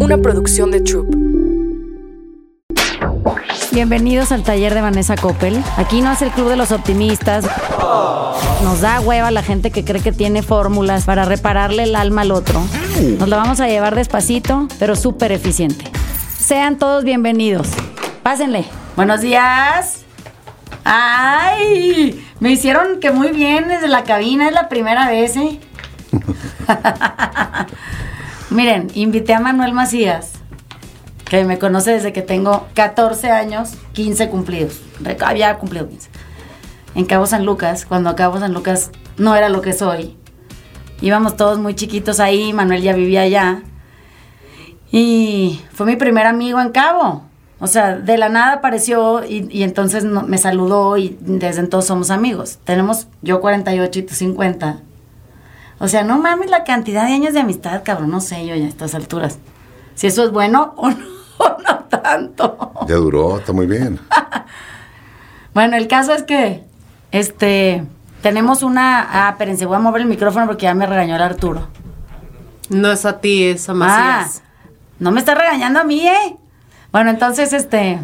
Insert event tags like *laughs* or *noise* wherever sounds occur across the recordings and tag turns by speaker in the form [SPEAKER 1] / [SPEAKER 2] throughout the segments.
[SPEAKER 1] una producción de Troop.
[SPEAKER 2] Bienvenidos al taller de Vanessa Coppel. Aquí no es el club de los optimistas. Nos da hueva la gente que cree que tiene fórmulas para repararle el alma al otro. Nos la vamos a llevar despacito, pero súper eficiente. Sean todos bienvenidos. Pásenle. Buenos días. ¡Ay! Me hicieron que muy bien desde la cabina, es la primera vez, ¿eh? *laughs* Miren, invité a Manuel Macías, que me conoce desde que tengo 14 años, 15 cumplidos. Había cumplido 15. En Cabo San Lucas, cuando Cabo San Lucas no era lo que soy. Íbamos todos muy chiquitos ahí, Manuel ya vivía allá. Y fue mi primer amigo en Cabo. O sea, de la nada apareció y, entonces me saludó y desde entonces somos amigos. Tenemos yo 48 y tú 50. O sea, no mames la cantidad de años de amistad, cabrón. No sé yo ya a estas alturas. Si eso es bueno o no, *laughs* o no tanto.
[SPEAKER 3] Ya duró, está muy bien. *laughs*
[SPEAKER 2] Bueno, el caso es que, este, tenemos una... Ah, espérense, voy a mover el micrófono porque ya me regañó el Arturo.
[SPEAKER 4] No es a ti, es a
[SPEAKER 2] Ah,
[SPEAKER 4] Macías.
[SPEAKER 2] no me está regañando a mí, ¿eh? Bueno, entonces, este...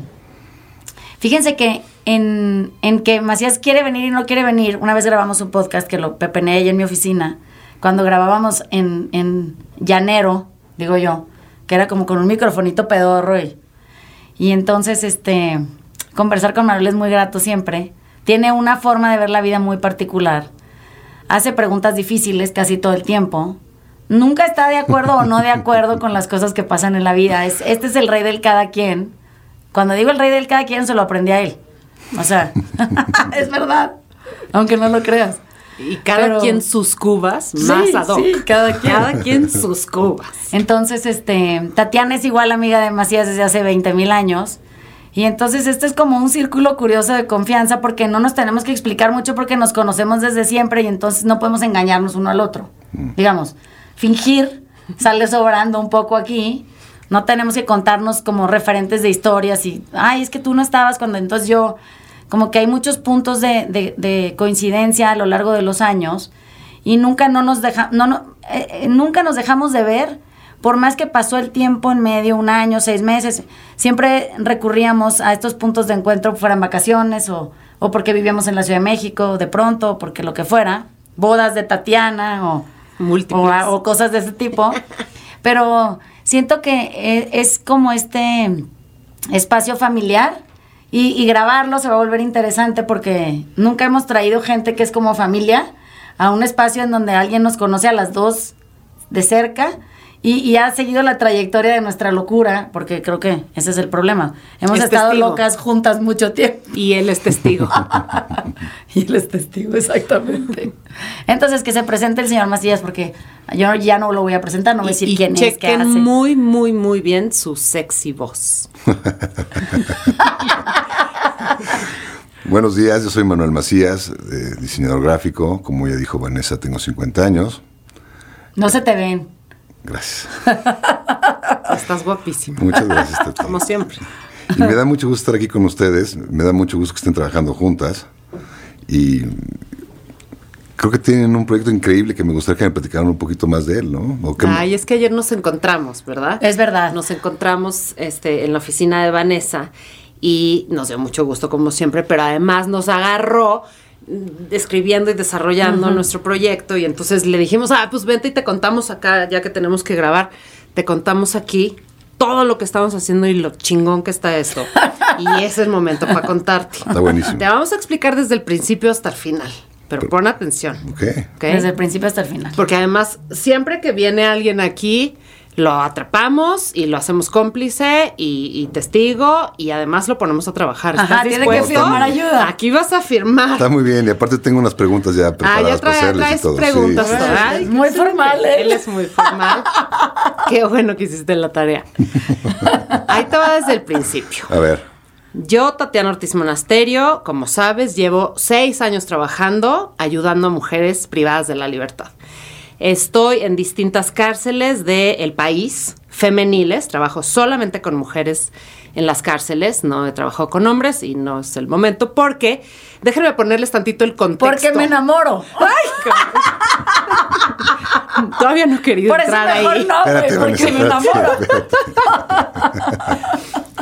[SPEAKER 2] Fíjense que en, en que Macías quiere venir y no quiere venir, una vez grabamos un podcast que lo pepeneé ahí en mi oficina, cuando grabábamos en, en llanero, digo yo, que era como con un microfonito pedorro y, y entonces, este, conversar con Manuel es muy grato siempre. Tiene una forma de ver la vida muy particular. Hace preguntas difíciles casi todo el tiempo. Nunca está de acuerdo o no de acuerdo con las cosas que pasan en la vida. Es, este es el rey del cada quien. Cuando digo el rey del cada quien, se lo aprendí a él. O sea, *laughs* es verdad. Aunque no lo creas.
[SPEAKER 4] Y cada
[SPEAKER 2] Pero-
[SPEAKER 4] quien sus cubas,
[SPEAKER 2] Sí,
[SPEAKER 4] más ad hoc.
[SPEAKER 2] sí, cada quien.
[SPEAKER 4] Cada quien sus cubas.
[SPEAKER 2] Entonces, este, Tatiana es igual amiga de Macías desde hace 20 mil años. Y entonces este es como un círculo curioso de confianza porque no nos tenemos que explicar mucho porque nos conocemos desde siempre y entonces no podemos engañarnos uno al otro. Digamos, fingir sale sobrando un poco aquí. No tenemos que contarnos como referentes de historias y, ay, es que tú no estabas cuando entonces yo, como que hay muchos puntos de, de- de coincidencia a lo largo de los años y nunca no nos deja, no, no, eh, eh, nunca nos dejamos de ver, por más que pasó el tiempo en medio, un año, seis meses, siempre recurríamos a estos puntos de encuentro, fueran vacaciones o, o porque vivíamos en la Ciudad de México, de pronto, o porque lo que fuera, bodas de Tatiana o, o, cosas de ese tipo. Pero siento que e- es como este espacio familiar y, y grabarlo se va a volver interesante porque nunca hemos traído gente que es como familia a un espacio en donde alguien nos conoce a las dos de cerca y, y ha seguido la trayectoria de nuestra locura, porque creo que ese es el problema. Hemos
[SPEAKER 4] Es
[SPEAKER 2] estado
[SPEAKER 4] testigo.
[SPEAKER 2] locas juntas mucho tiempo.
[SPEAKER 4] Y él es testigo. *laughs*
[SPEAKER 2] y él es testigo, exactamente. Entonces, que se presente el señor Macías, porque yo ya no lo voy a presentar, no voy a decir
[SPEAKER 4] y
[SPEAKER 2] quién es, qué
[SPEAKER 4] chequen
[SPEAKER 2] hace.
[SPEAKER 4] muy, muy, muy bien su sexy voz. *laughs*
[SPEAKER 3] Buenos días, yo soy Manuel Macías, eh, diseñador gráfico. Como ya dijo Vanessa, tengo 50 años.
[SPEAKER 2] No se te ven.
[SPEAKER 3] Gracias. *laughs*
[SPEAKER 4] Estás guapísimo.
[SPEAKER 3] Muchas gracias, Tati.
[SPEAKER 4] Como siempre.
[SPEAKER 3] Y me da mucho gusto estar aquí con ustedes. Me da mucho gusto que estén trabajando juntas. Y creo que tienen un proyecto increíble que me gustaría que me platicaran un poquito más de él, ¿no? O que-
[SPEAKER 4] Ay, es que ayer nos encontramos, ¿verdad?
[SPEAKER 2] Es verdad.
[SPEAKER 4] Nos encontramos este, en la oficina de Vanessa y nos dio mucho gusto, como siempre, pero además nos agarró escribiendo y desarrollando nuestro proyecto y entonces le dijimos, ah, pues vente y te contamos acá, ya que tenemos que grabar, te contamos aquí todo lo que estamos haciendo y lo chingón que está esto. y es el momento para contarte.
[SPEAKER 3] Está buenísimo.
[SPEAKER 4] Te vamos a explicar desde el principio hasta el final, pero pon atención.
[SPEAKER 3] Ok.
[SPEAKER 4] ¿ok?
[SPEAKER 2] Desde el principio hasta el final.
[SPEAKER 4] Porque además, siempre que viene alguien aquí, lo atrapamos y lo hacemos cómplice y, y testigo y además lo ponemos a trabajar. ¿Estás
[SPEAKER 2] Ajá, tiene que firmar ayuda.
[SPEAKER 4] Aquí vas a firmar.
[SPEAKER 3] Está muy bien. Y aparte tengo unas preguntas ya
[SPEAKER 4] Ah,
[SPEAKER 3] preparadas para hacerles y
[SPEAKER 4] traes
[SPEAKER 3] todo. Sí,
[SPEAKER 4] preguntas.
[SPEAKER 3] sí.
[SPEAKER 4] Ay,
[SPEAKER 2] Muy formal, ¿eh?
[SPEAKER 4] Él es muy formal. *laughs* Qué bueno que hiciste la tarea. *laughs* Ahí te va desde el principio.
[SPEAKER 3] A ver.
[SPEAKER 4] Yo, Tatiana Ortiz Monasterio, como sabes, llevo seis años trabajando ayudando a mujeres privadas de la libertad. Estoy en distintas cárceles del país, femeniles, trabajo solamente con mujeres en las cárceles, no he trabajado con hombres y no es el momento porque, déjenme ponerles tantito el contexto.
[SPEAKER 2] Porque me enamoro. *laughs*
[SPEAKER 4] Todavía no he querido
[SPEAKER 2] Por eso
[SPEAKER 4] entrar
[SPEAKER 2] mejor
[SPEAKER 4] ahí.
[SPEAKER 2] no,
[SPEAKER 3] Espérate,
[SPEAKER 2] porque
[SPEAKER 3] Vanessa,
[SPEAKER 2] me enamoro.
[SPEAKER 3] espérate, espérate.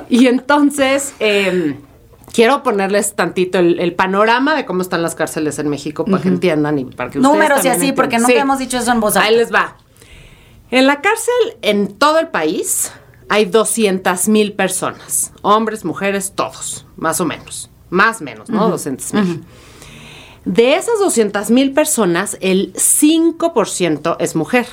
[SPEAKER 3] *laughs*
[SPEAKER 4] Y entonces, eh, quiero ponerles tantito el, el panorama de cómo están las cárceles en México para que entiendan y para que ustedes
[SPEAKER 2] Números y así, porque nunca hemos dicho eso en voz alta.
[SPEAKER 4] Ahí les va. En la cárcel, en todo el país, hay 200 mil personas. Hombres, mujeres, todos, más o menos. Más o menos, ¿no? 200 mil. De esas 200 mil personas, el 5% es mujer.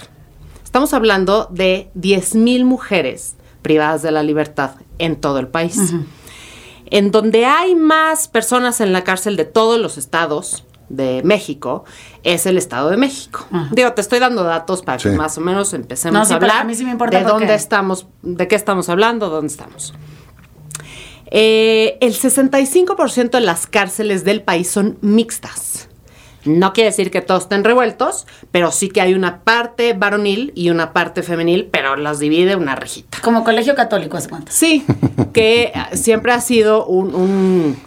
[SPEAKER 4] Estamos hablando de 10 mil mujeres privadas de la libertad en todo el país. En donde hay más personas en la cárcel de todos los estados de México, es el Estado de México. Digo, te estoy dando datos para que más o menos empecemos
[SPEAKER 2] No, sí,
[SPEAKER 4] a hablar
[SPEAKER 2] a mí sí me importa
[SPEAKER 4] de dónde estamos, de qué estamos hablando, dónde estamos. Eh, el 65% de las cárceles del país son mixtas. No quiere decir que todos estén revueltos, pero sí que hay una parte varonil y una parte femenil, pero las divide una rejita.
[SPEAKER 2] Como colegio católico, ¿hace cuántas?
[SPEAKER 4] Sí, que siempre ha sido un, un,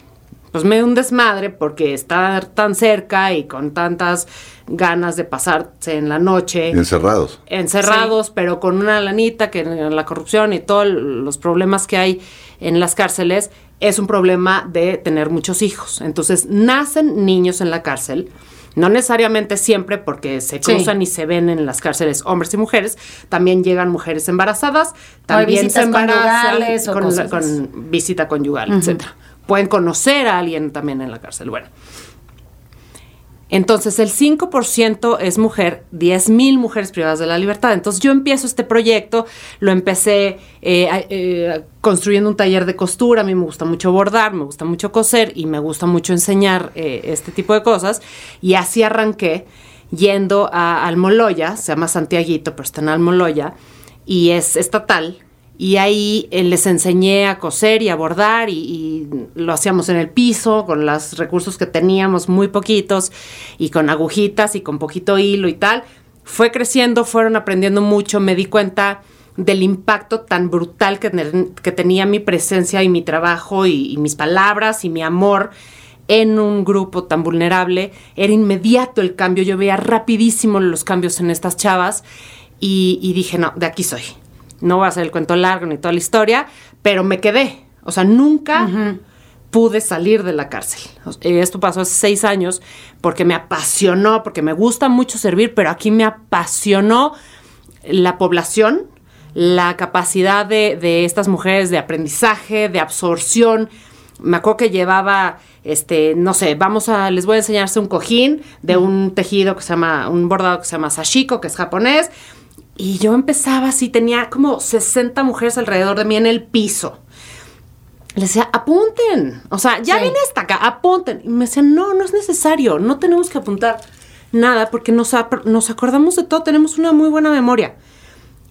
[SPEAKER 4] pues medio un desmadre porque estar tan cerca y con tantas ganas de pasarse en la noche
[SPEAKER 3] Encerrados.
[SPEAKER 4] encerrados, pero con una lanita que la corrupción y todos los problemas que hay en las cárceles es un problema de tener muchos hijos. Entonces, nacen niños en la cárcel, no necesariamente siempre porque se
[SPEAKER 2] Sí.
[SPEAKER 4] cruzan y se ven en las cárceles hombres y mujeres, también llegan mujeres embarazadas, también se embarazan con, visita conyugal, etcétera. Pueden conocer a alguien también en la cárcel. Bueno, entonces el 5% es mujer, 10 mil mujeres privadas de la libertad. Entonces yo empiezo este proyecto, lo empecé eh, eh, construyendo un taller de costura, a mí me gusta mucho bordar, me gusta mucho coser y me gusta mucho enseñar eh, este tipo de cosas. Y así arranqué yendo a Almoloya, se llama Santiaguito, pero está en Almoloya, y es estatal. Y ahí eh, les enseñé a coser y a bordar y, lo hacíamos en el piso con los recursos que teníamos, muy poquitos, y con agujitas y con poquito hilo y tal. Fue creciendo, fueron aprendiendo mucho, me di cuenta del impacto tan brutal que, que tenía mi presencia y mi trabajo y, mis palabras y mi amor en un grupo tan vulnerable. Era inmediato el cambio, yo veía rapidísimo los cambios en estas chavas y dije, no, de aquí soy. No voy a hacer el cuento largo ni toda la historia, pero me quedé. O sea, nunca pude salir de la cárcel. Esto pasó hace seis años porque me apasionó, porque me gusta mucho servir, pero aquí me apasionó la población, la capacidad de, de estas mujeres de aprendizaje, de absorción. Me acuerdo que llevaba, este, no sé, vamos a, les voy a enseñarse un cojín de un tejido que se llama, un bordado que se llama sashiko, que es japonés. Y yo empezaba así, tenía como 60 mujeres alrededor de mí en el piso. Les decía, apunten. O sea, ya
[SPEAKER 2] Sí.
[SPEAKER 4] vine hasta acá, apunten. Y me decían, no, no es necesario, no tenemos que apuntar nada porque nos, nos acordamos de todo, tenemos una muy buena memoria.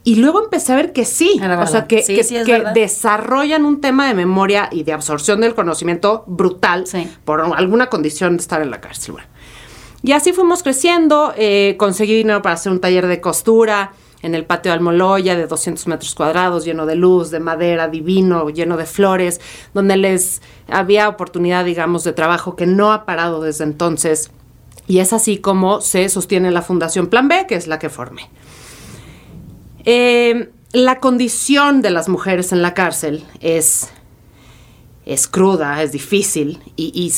[SPEAKER 4] Y luego empecé a ver que sí,
[SPEAKER 2] Era
[SPEAKER 4] o sea, que,
[SPEAKER 2] Sí,
[SPEAKER 4] que-
[SPEAKER 2] sí, es
[SPEAKER 4] que
[SPEAKER 2] verdad.
[SPEAKER 4] desarrollan un tema de memoria y de absorción del conocimiento brutal
[SPEAKER 2] Sí.
[SPEAKER 4] por alguna condición de estar en la cárcel. Bueno. Y así fuimos creciendo, eh, conseguí dinero para hacer un taller de costura en el patio de Almoloya de 200 metros cuadrados, lleno de luz, de madera, divino, lleno de flores, donde les había oportunidad, digamos, de trabajo que no ha parado desde entonces. Y es así como se sostiene la Fundación Plan B, que es la que formé. Eh, la condición de las mujeres en la cárcel es, es cruda, es difícil y, y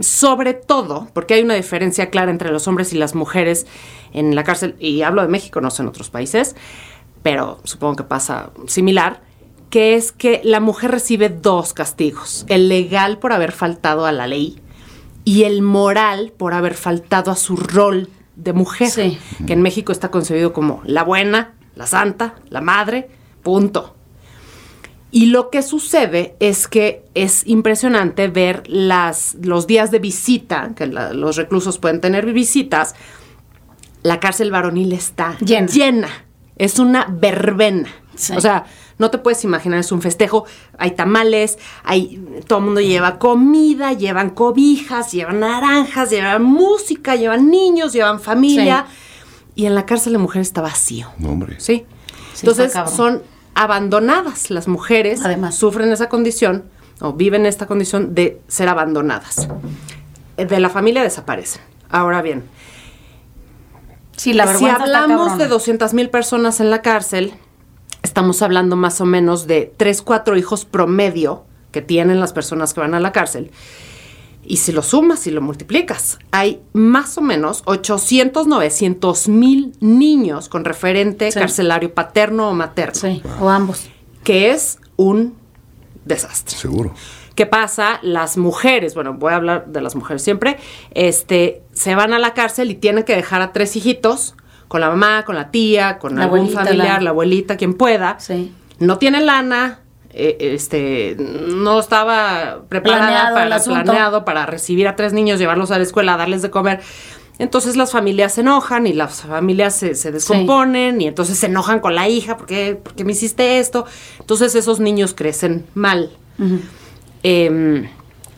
[SPEAKER 4] sobre todo, porque hay una diferencia clara entre los hombres y las mujeres en la cárcel, y hablo de México, no sé en otros países, pero supongo que pasa similar, que es que la mujer recibe dos castigos, el legal por haber faltado a la ley y el moral por haber faltado a su rol de mujer,
[SPEAKER 2] Sí.
[SPEAKER 4] que en México está concebido como la buena, la santa, la madre, punto. Y lo que sucede es que es impresionante ver las, los días de visita, que la- los reclusos pueden tener visitas, la cárcel varonil está
[SPEAKER 2] Llena.
[SPEAKER 4] Es una verbena.
[SPEAKER 2] Sí.
[SPEAKER 4] O sea, no te puedes imaginar, es un festejo. Hay tamales, hay, todo el mundo lleva comida, llevan cobijas, llevan naranjas, llevan música, llevan niños, llevan familia. Y en la cárcel de mujeres está vacío.
[SPEAKER 3] No, hombre.
[SPEAKER 4] Sí.
[SPEAKER 2] Sí,
[SPEAKER 4] Entonces son abandonadas las mujeres.
[SPEAKER 2] Además.
[SPEAKER 4] Sufren esa condición o viven esta condición de ser abandonadas. Eh, De la familia desaparecen. Ahora bien,
[SPEAKER 2] Sí, la
[SPEAKER 4] si hablamos de 200 mil personas en la cárcel, estamos hablando más o menos de 3, 4 hijos promedio que tienen las personas que van a la cárcel. Y si lo sumas y lo multiplicas, hay más o menos 800, 900 mil niños con referente
[SPEAKER 2] Sí.
[SPEAKER 4] carcelario paterno o materno,
[SPEAKER 2] Sí, o ambos.
[SPEAKER 4] que es un desastre.
[SPEAKER 3] Seguro.
[SPEAKER 4] ¿Qué pasa? Las mujeres, bueno, voy a hablar de las mujeres siempre, este, se van a la cárcel y tienen que dejar a tres hijitos con la mamá, con la tía, con
[SPEAKER 2] La
[SPEAKER 4] algún
[SPEAKER 2] abuelita,
[SPEAKER 4] familiar,
[SPEAKER 2] la-
[SPEAKER 4] la... abuelita, quien pueda.
[SPEAKER 2] Sí.
[SPEAKER 4] No tienen lana, eh, este, no estaba preparada
[SPEAKER 2] Planeado
[SPEAKER 4] para, planeado para recibir a tres niños, llevarlos a la escuela, darles de comer. Entonces las familias se enojan y las familias se, se descomponen y entonces se enojan con la hija porque, porque me hiciste esto. Entonces esos niños crecen mal. Em,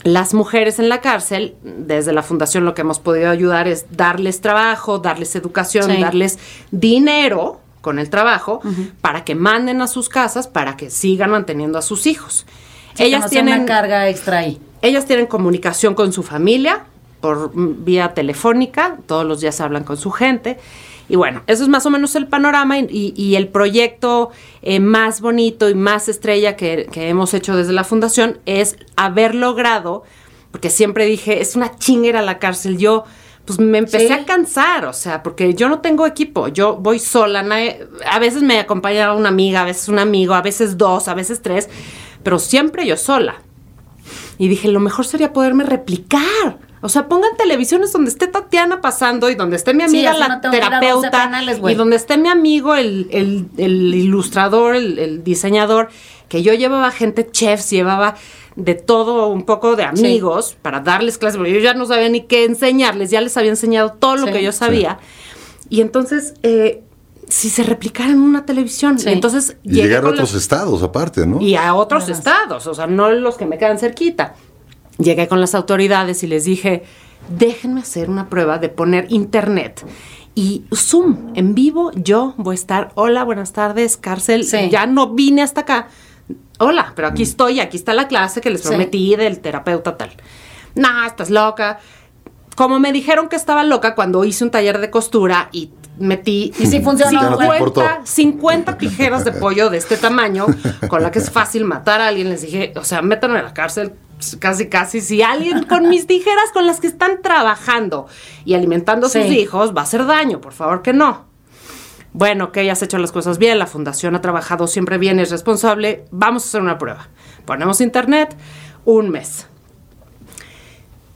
[SPEAKER 4] las mujeres en la cárcel, desde la fundación lo que hemos podido ayudar es darles trabajo, darles educación,
[SPEAKER 2] Sí.
[SPEAKER 4] darles dinero con el trabajo para que manden a sus casas, para que sigan manteniendo a sus hijos.
[SPEAKER 2] Sí, que
[SPEAKER 4] ellas
[SPEAKER 2] no
[SPEAKER 4] tienen
[SPEAKER 2] una carga extra ahí.
[SPEAKER 4] ellas tienen comunicación con su familia por vía telefónica, todos los días hablan con su gente. Y bueno, eso es más o menos el panorama y, y- y el proyecto eh, más bonito y más estrella que, que hemos hecho desde la fundación es haber logrado, porque siempre dije, es una chingera la cárcel, yo pues me empecé
[SPEAKER 2] Sí.
[SPEAKER 4] a cansar, o sea, porque yo no tengo equipo, yo voy sola, nadie- a veces me acompaña una amiga, a veces un amigo, a veces dos, a veces tres, pero siempre yo sola. Y dije, lo mejor sería poderme replicar. O sea, pongan televisiones donde esté Tatiana pasando y donde esté mi amiga la
[SPEAKER 2] no tengo que ir a 12
[SPEAKER 4] terapeuta y donde esté mi amigo el, el- el ilustrador, el, el diseñador, que yo llevaba gente chefs, llevaba de todo un poco de amigos para darles clases, porque yo ya no sabía ni qué enseñarles, ya les había enseñado todo lo
[SPEAKER 2] Sí.
[SPEAKER 4] que yo sabía. Y entonces, eh, si se replicara en una televisión, entonces
[SPEAKER 3] Y llegar a otros estados aparte, ¿no?
[SPEAKER 4] y a otros
[SPEAKER 2] Además.
[SPEAKER 4] estados, o sea, no los que me quedan cerquita. Llegué con las autoridades y les dije, déjenme hacer una prueba de poner internet. Y Zoom, en vivo, yo voy a estar, hola, buenas tardes, cárcel,
[SPEAKER 2] Sí.
[SPEAKER 4] ya no vine hasta acá. Hola, pero aquí estoy, aquí está la clase que les
[SPEAKER 2] Sí.
[SPEAKER 4] prometí del terapeuta tal. No, estás loca. Como me dijeron que estaba loca cuando hice un taller de costura y metí *laughs*
[SPEAKER 2] Y sí funcionó,
[SPEAKER 3] Ya no te
[SPEAKER 2] güey.
[SPEAKER 3] importó.
[SPEAKER 4] 50, 50 tijeras de pollo de este tamaño, con la que es fácil matar a alguien. Les dije, o sea, métanme a la cárcel casi, casi. Si alguien con mis tijeras con las que están trabajando y alimentando a sus hijos va a hacer daño, por favor que no. Bueno, que has hecho las cosas bien, la fundación ha trabajado siempre bien, es responsable. Vamos a hacer una prueba. Ponemos internet, un mes.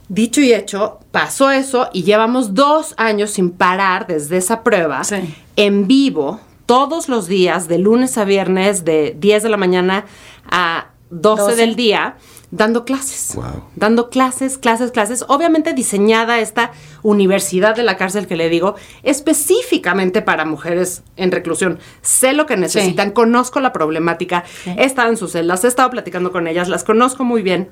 [SPEAKER 4] Dicho y hecho, pasó eso y llevamos dos años sin parar desde esa prueba
[SPEAKER 2] Sí.
[SPEAKER 4] en vivo todos los días, de lunes a viernes, de 10 de la mañana a 12,
[SPEAKER 2] 12.
[SPEAKER 4] del día, dando clases.
[SPEAKER 3] Wow.
[SPEAKER 4] Dando clases, clases, clases. Obviamente diseñada esta universidad de la cárcel que le digo, específicamente para mujeres en reclusión. Sé lo que necesitan, conozco la problemática,
[SPEAKER 2] Sí.
[SPEAKER 4] he estado en sus celdas, he estado platicando con ellas, las conozco muy bien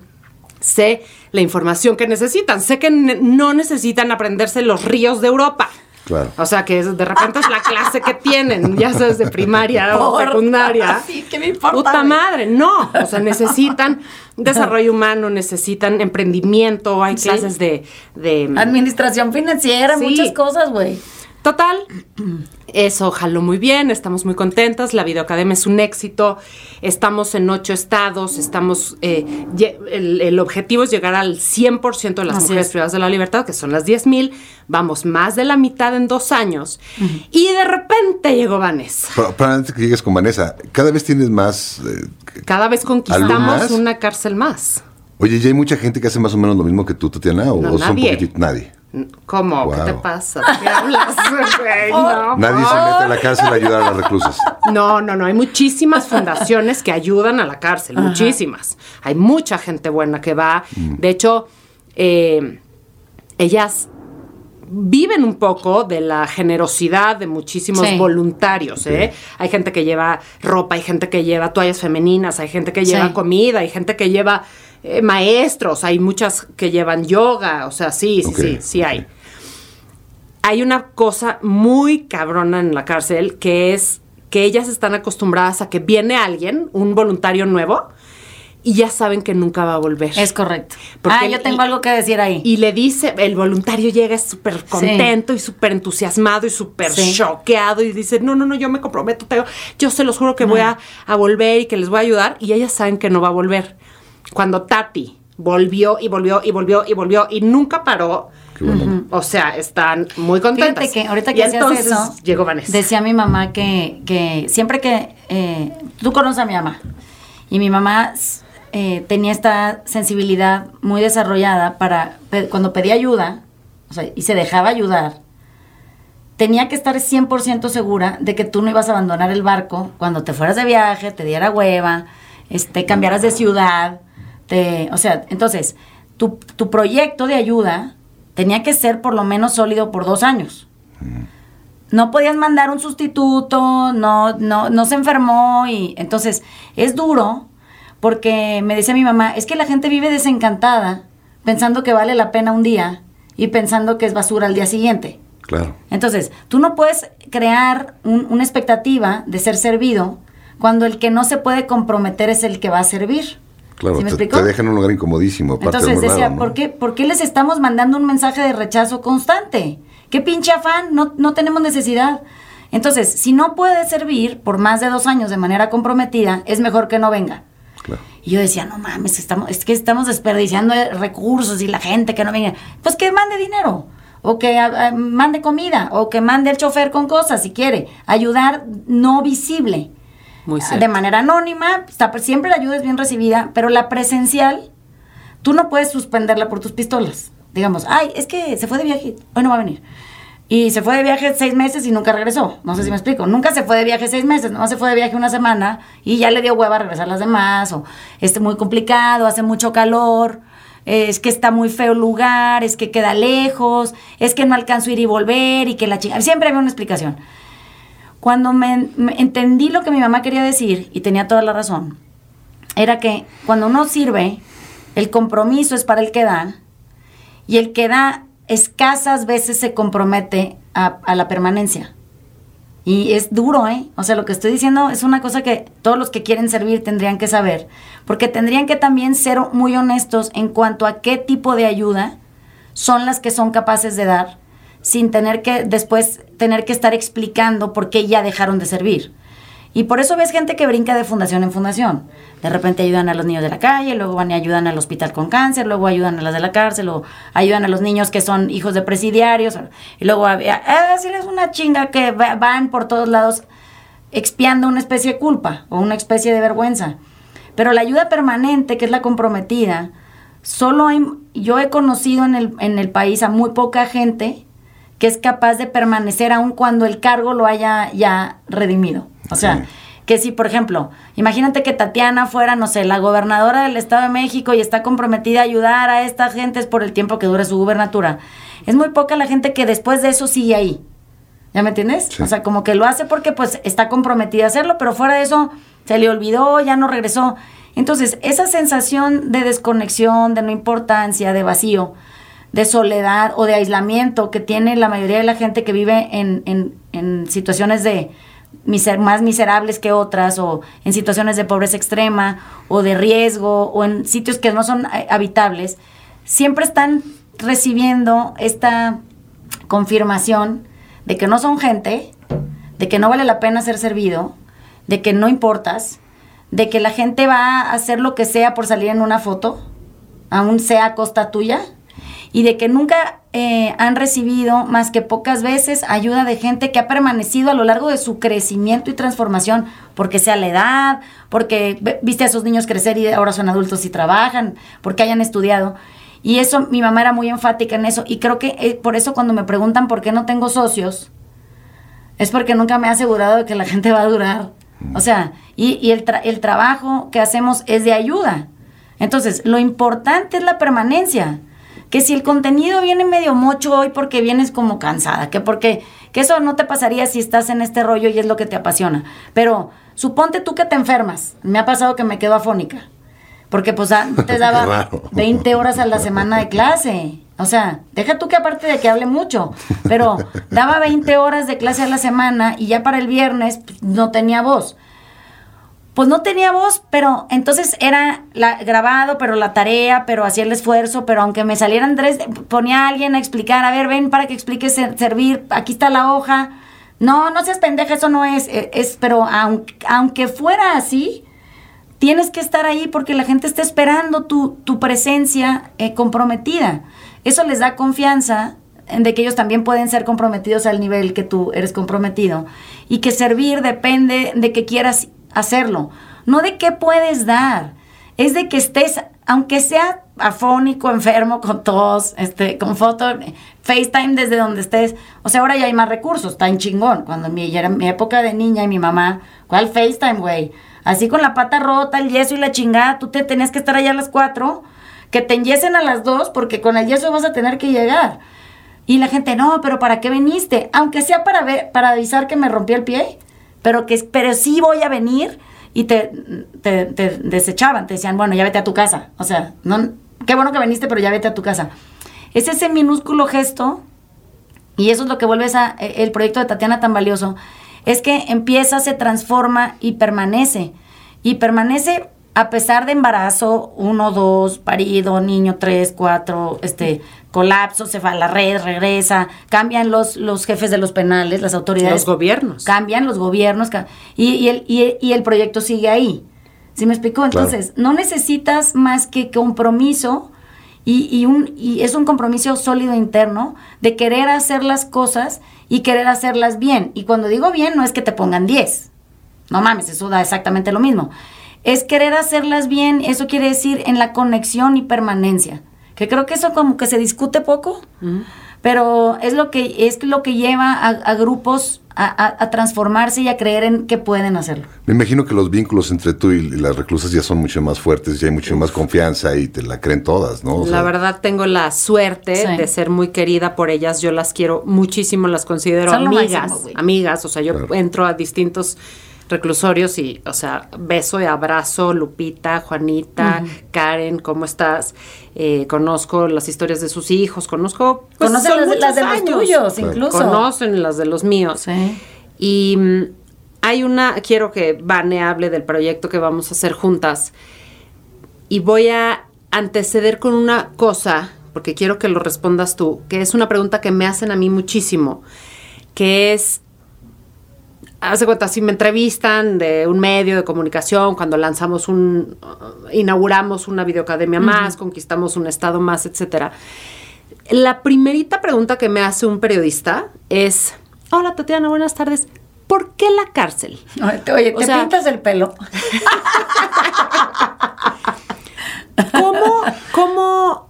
[SPEAKER 4] sé la información que necesitan. Sé que no necesitan aprenderse los ríos de Europa.
[SPEAKER 3] Claro.
[SPEAKER 4] O sea, que es- de repente es la clase que tienen, ya sabes, de primaria o secundaria.
[SPEAKER 2] Sí, ¿qué me importa,
[SPEAKER 4] Puta madre, no. O sea, necesitan desarrollo humano, necesitan emprendimiento, hay
[SPEAKER 2] Sí.
[SPEAKER 4] clases de... de
[SPEAKER 2] Administración financiera,
[SPEAKER 4] Sí.
[SPEAKER 2] muchas cosas, güey.
[SPEAKER 4] Total, eso jaló muy bien, estamos muy contentas, la videoacademia es un éxito, estamos en ocho estados, estamos, eh, el, el objetivo es llegar al 100% de las
[SPEAKER 2] Así
[SPEAKER 4] mujeres
[SPEAKER 2] es.
[SPEAKER 4] privadas de la libertad, que son las 10 mil, vamos más de la mitad en dos años, y de repente llegó Vanessa.
[SPEAKER 3] Pero, pero antes que llegues con Vanessa, cada vez tienes más... eh,
[SPEAKER 4] Cada vez conquistamos
[SPEAKER 3] ¿Alumnas?
[SPEAKER 4] una cárcel más.
[SPEAKER 3] oye, ¿ya hay mucha gente que hace más o menos lo mismo que tú, Tatiana? ¿O,
[SPEAKER 4] No,
[SPEAKER 3] o son
[SPEAKER 4] nadie.
[SPEAKER 3] Nadie.
[SPEAKER 4] ¿Cómo? ¿Qué te pasa? ¿De ¿Qué hablas? *laughs* güey? no,
[SPEAKER 3] Nadie se mete a la cárcel a ayudar a las reclusas.
[SPEAKER 4] No, no, no. Hay muchísimas fundaciones que ayudan a la cárcel, muchísimas. Hay mucha gente buena que va. De hecho, eh, ellas viven un poco de la generosidad de muchísimos
[SPEAKER 2] Sí.
[SPEAKER 4] voluntarios. ¿eh? Hay gente que lleva ropa, hay gente que lleva toallas femeninas, hay gente que lleva
[SPEAKER 2] Sí.
[SPEAKER 4] comida, hay gente que lleva eh, maestros, hay muchas que llevan yoga. O sea, sí, sí, sí, sí hay hay una cosa muy cabrona en la cárcel que es que ellas están acostumbradas a que viene alguien, un voluntario nuevo, y ya saben que nunca va a volver.
[SPEAKER 2] Es correcto.
[SPEAKER 4] Porque
[SPEAKER 2] ah, yo tengo
[SPEAKER 4] y-
[SPEAKER 2] algo que decir ahí.
[SPEAKER 4] Y le dice, el voluntario llega súper contento y súper entusiasmado y súper
[SPEAKER 2] Sí.
[SPEAKER 4] choqueado y dice, no, no, no, yo me comprometo, te- yo se los juro que voy a, a volver y que les voy a ayudar. Y ellas saben que no va a volver. Cuando Tati volvió y volvió y volvió y volvió y nunca paró, o sea, están muy contentas.
[SPEAKER 2] Fíjate que ahorita
[SPEAKER 4] Y
[SPEAKER 2] que hacías
[SPEAKER 4] entonces
[SPEAKER 2] eso,
[SPEAKER 4] llegó Vanessa.
[SPEAKER 2] decía mi mamá que, que siempre que, eh, tú conoces a mi mamá, y mi mamá eh, tenía esta sensibilidad muy desarrollada para, pe- cuando pedía ayuda, o sea, y se dejaba ayudar, tenía que estar 100% segura de que tú no ibas a abandonar el barco cuando te fueras de viaje, te diera hueva, este, cambiaras de ciudad, te, o sea, entonces, tu, tu proyecto de ayuda tenía que ser por lo menos sólido por dos años. No podías mandar un sustituto, no, no, no se enfermó y entonces es duro porque me decía mi mamá, es que la gente vive desencantada pensando que vale la pena un día y pensando que es basura al día siguiente.
[SPEAKER 3] Claro.
[SPEAKER 2] Entonces, tú no puedes crear un- una expectativa de ser servido cuando el que no se puede comprometer es el que va a servir.
[SPEAKER 3] Claro,
[SPEAKER 2] ¿Sí me
[SPEAKER 3] te,
[SPEAKER 2] explico?
[SPEAKER 3] te dejan en un lugar incomodísimo. aparte
[SPEAKER 2] Entonces decía,
[SPEAKER 3] raro, ¿no?
[SPEAKER 2] ¿por, qué, ¿por qué les estamos mandando un mensaje de rechazo constante? ¿Qué pinche afán? No, no tenemos necesidad. Entonces, si no puede servir por más de dos años de manera comprometida, es mejor que no venga.
[SPEAKER 3] Claro.
[SPEAKER 2] Y yo decía, no mames, estamos, es que estamos desperdiciando recursos y la gente que no venga. Pues que mande dinero, o que ah, ah, mande comida, o que mande el chofer con cosas si quiere. Ayudar no visible.
[SPEAKER 4] Muy
[SPEAKER 2] de manera anónima, está- pues, siempre la ayuda es bien recibida, pero la presencial, tú no puedes suspenderla por tus pistolas. Digamos, ay, es que se fue de viaje, hoy no va a venir. Y se fue de viaje seis meses y nunca regresó. No sé si me explico. Nunca se fue de viaje seis meses, no se fue de viaje una semana y ya le dio hueva a regresar las demás. O es muy complicado, hace mucho calor, es que está muy feo el lugar, es que queda lejos, es que no alcanzo ir y volver y que la chica. Siempre había una explicación. Cuando me, entendí lo que mi mamá quería decir, y tenía toda la razón, era que cuando uno sirve, el compromiso es para el que da, y el que da escasas veces se compromete a, a la permanencia. Y es duro, ¿eh? O sea, lo que estoy diciendo es una cosa que todos los que quieren servir tendrían que saber, porque tendrían que también ser muy honestos en cuanto a qué tipo de ayuda son las que son capaces de dar, sin tener que después tener que estar explicando por qué ya dejaron de servir. Y por eso ves gente que brinca de fundación en fundación. De repente ayudan a los niños de la calle, luego van y ayudan al hospital con cáncer, luego ayudan a las de la cárcel, o ayudan a los niños que son hijos de presidiarios, y luego ah, sí, es una chinga que va- van por todos lados expiando una especie de culpa o una especie de vergüenza. Pero la ayuda permanente, que es la comprometida, solo hay, yo he conocido en el, en el país a muy poca gente que es capaz de permanecer aun cuando el cargo lo haya ya redimido. O sea, que si, por ejemplo, imagínate que Tatiana fuera, no sé, la gobernadora del Estado de México y está comprometida a ayudar a estas gentes por el tiempo que dure su gubernatura. Es muy poca la gente que después de eso sigue ahí. ¿Ya me entiendes?
[SPEAKER 3] Sí.
[SPEAKER 2] O sea, como que lo hace porque pues está comprometida a hacerlo, pero fuera de eso se le olvidó, ya no regresó. Entonces, esa sensación de desconexión, de no importancia, de vacío, de soledad o de aislamiento que tiene la mayoría de la gente que vive en, en- situaciones de miser- más miserables que otras o en situaciones de pobreza extrema o de riesgo o en sitios que no son eh, habitables, siempre están recibiendo esta confirmación de que no son gente, de que no vale la pena ser servido, de que no importas, de que la gente va a hacer lo que sea por salir en una foto, aún sea a costa tuya, y de que nunca eh, han recibido más que pocas veces ayuda de gente que ha permanecido a lo largo de su crecimiento y transformación, porque sea la edad, porque viste a esos niños crecer y ahora son adultos y trabajan, porque hayan estudiado. Y eso, mi mamá era muy enfática en eso, y creo que eh, por eso cuando me preguntan por qué no tengo socios, es porque nunca me he asegurado de que la *laughs* gente va a durar. O sea, y, y el, tra- el trabajo que hacemos es de ayuda. Entonces, lo importante es la permanencia. Que si el contenido viene medio mocho hoy porque vienes como cansada, que porque que eso no te pasaría si estás en este rollo y es lo que te apasiona. Pero suponte tú que te enfermas. Me ha pasado que me quedo afónica. Porque pues antes *laughs*
[SPEAKER 3] Qué
[SPEAKER 2] daba
[SPEAKER 3] raro.
[SPEAKER 2] 20 horas a la semana de clase. O sea, deja tú que aparte de que hable mucho, pero daba 20 horas de clase a la semana y ya para el viernes pues, no tenía voz. Pues no tenía voz, pero entonces era la, grabado, pero la tarea, pero hacía el esfuerzo, pero aunque me salieran tres, ponía a alguien a explicar, a ver, ven para que expliques servir, aquí está la hoja. No, no seas pendeja, eso no es, e, es, pero aunque, aunque fuera así, tienes que estar ahí porque la gente está esperando tu, tu presencia eh, comprometida. Eso les da confianza de que ellos también pueden ser comprometidos al nivel que tú eres comprometido y que servir depende de que quieras hacerlo, no de qué puedes dar, es de que estés, aunque sea afónico, enfermo, *laughs* con tos, este, con foto, FaceTime desde donde estés. O sea, ahora ya hay más recursos, está en chingón. Cuando mi, era mi época de niña y mi mamá, ¿cuál FaceTime, güey? Así con la pata rota, el yeso y la chingada, tú te tenías que estar allá a las cuatro, que te enyesen a las dos, porque con el yeso vas a tener que llegar. Y la gente, no, pero ¿para qué viniste? Aunque sea para, ver, para avisar que me rompí el pie pero que pero sí voy a venir y te, te, desechaban, te decían, bueno, ya vete a tu casa. O sea, no, qué bueno que viniste, pero ya vete a tu casa. Es ese minúsculo gesto, y eso es lo que vuelve a, e, el proyecto de Tatiana tan valioso, es que empieza, se transforma y permanece. Y permanece a pesar de embarazo, uno, dos, parido, niño, tres, cuatro, este, colapso, se va a la red, regresa, cambian los, los jefes de los penales, las autoridades.
[SPEAKER 4] Los gobiernos.
[SPEAKER 2] Cambian los gobiernos y, el, y, el proyecto sigue ahí. ¿Sí me explicó? Entonces, no necesitas más que compromiso y, y, un, y es un compromiso sólido interno de querer hacer las cosas y querer hacerlas bien. Y cuando digo bien, no es que te pongan 10. No mames, eso da exactamente lo mismo es querer hacerlas bien, eso quiere decir en la conexión y permanencia, que creo que eso como que se discute poco, pero es lo que, es lo que lleva a, grupos a, transformarse y a creer en que pueden hacerlo.
[SPEAKER 3] Me imagino que los vínculos entre tú y las reclusas ya son mucho más fuertes, ya hay mucho más confianza y te la creen todas, ¿no?
[SPEAKER 4] la verdad tengo la suerte de ser muy querida por ellas, yo las quiero muchísimo, las considero amigas, amigas, o sea, yo entro a distintos reclusorios y, o sea, beso y abrazo, Lupita, Juanita, Karen, ¿cómo estás? Eh, conozco las historias de sus hijos, conozco...
[SPEAKER 2] Pues, Conocen las, de los tuyos, incluso.
[SPEAKER 4] Conocen las de los míos. Sí. Y mm, hay una, quiero que Vane hable del proyecto que vamos a hacer juntas y voy a anteceder con una cosa, porque quiero que lo respondas tú, que es una pregunta que me hacen a mí muchísimo, que es hace cuenta, si me entrevistan de un medio de comunicación, cuando lanzamos un, inauguramos una videoacademia más, conquistamos un estado más, etcétera. La primerita pregunta que me hace un periodista es, hola Tatiana, buenas tardes. ¿Por qué la cárcel?
[SPEAKER 2] Oye, te pintas el pelo. *laughs*
[SPEAKER 4] ¿Cómo, cómo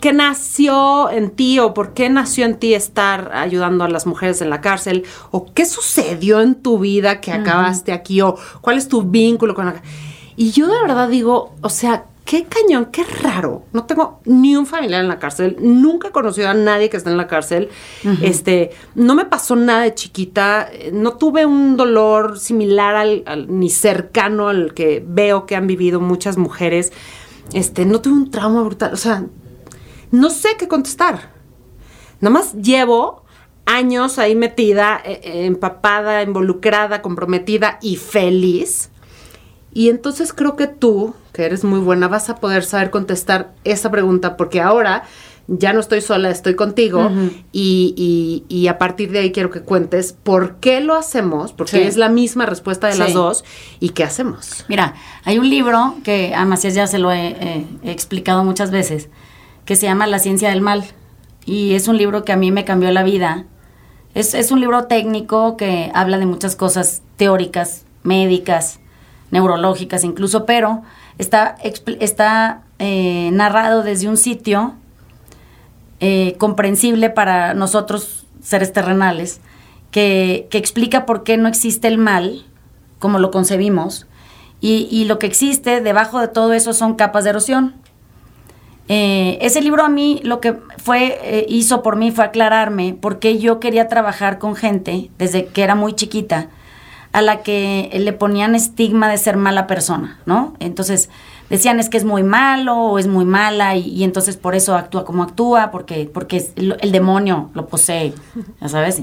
[SPEAKER 4] ¿qué nació en ti o por qué nació en ti estar ayudando a las mujeres en la cárcel? ¿O qué sucedió en tu vida que acabaste aquí? ¿O cuál es tu vínculo con la Y yo de verdad digo, o sea, qué cañón, qué raro. No tengo ni un familiar en la cárcel, nunca he conocido a nadie que esté en la cárcel. Este, no me pasó nada de chiquita, no tuve un dolor similar al, ni cercano al que veo que han vivido muchas mujeres. Este, no tuve un trauma brutal, o sea, no sé qué contestar. Nada más llevo años ahí metida, eh, eh, empapada, involucrada, comprometida y feliz. Y entonces creo que tú, que eres muy buena, vas a poder saber contestar esa pregunta porque ahora ya no estoy sola, estoy contigo y, a partir de ahí quiero que cuentes por qué lo hacemos, porque es la misma respuesta de las dos y qué hacemos.
[SPEAKER 2] Mira, hay un libro que a Macías ya se lo he explicado muchas veces, que se llama La ciencia del mal. Y es un libro que a mí me cambió la vida. Es, es un libro técnico que habla de muchas cosas teóricas, médicas, neurológicas incluso, pero está, está eh, narrado desde un sitio eh, comprensible para nosotros, seres terrenales, que, que, explica por qué no existe el mal como lo concebimos y, y lo que existe debajo de todo eso son capas de erosión. Eh, ese libro a mí lo que fue eh, hizo por mí fue aclararme porque yo quería trabajar con gente desde que era muy chiquita a la que le ponían estigma de ser mala persona, ¿no? Entonces decían es que es muy malo o es muy mala y, entonces por eso actúa como actúa porque porque el, demonio lo posee, ya sabes.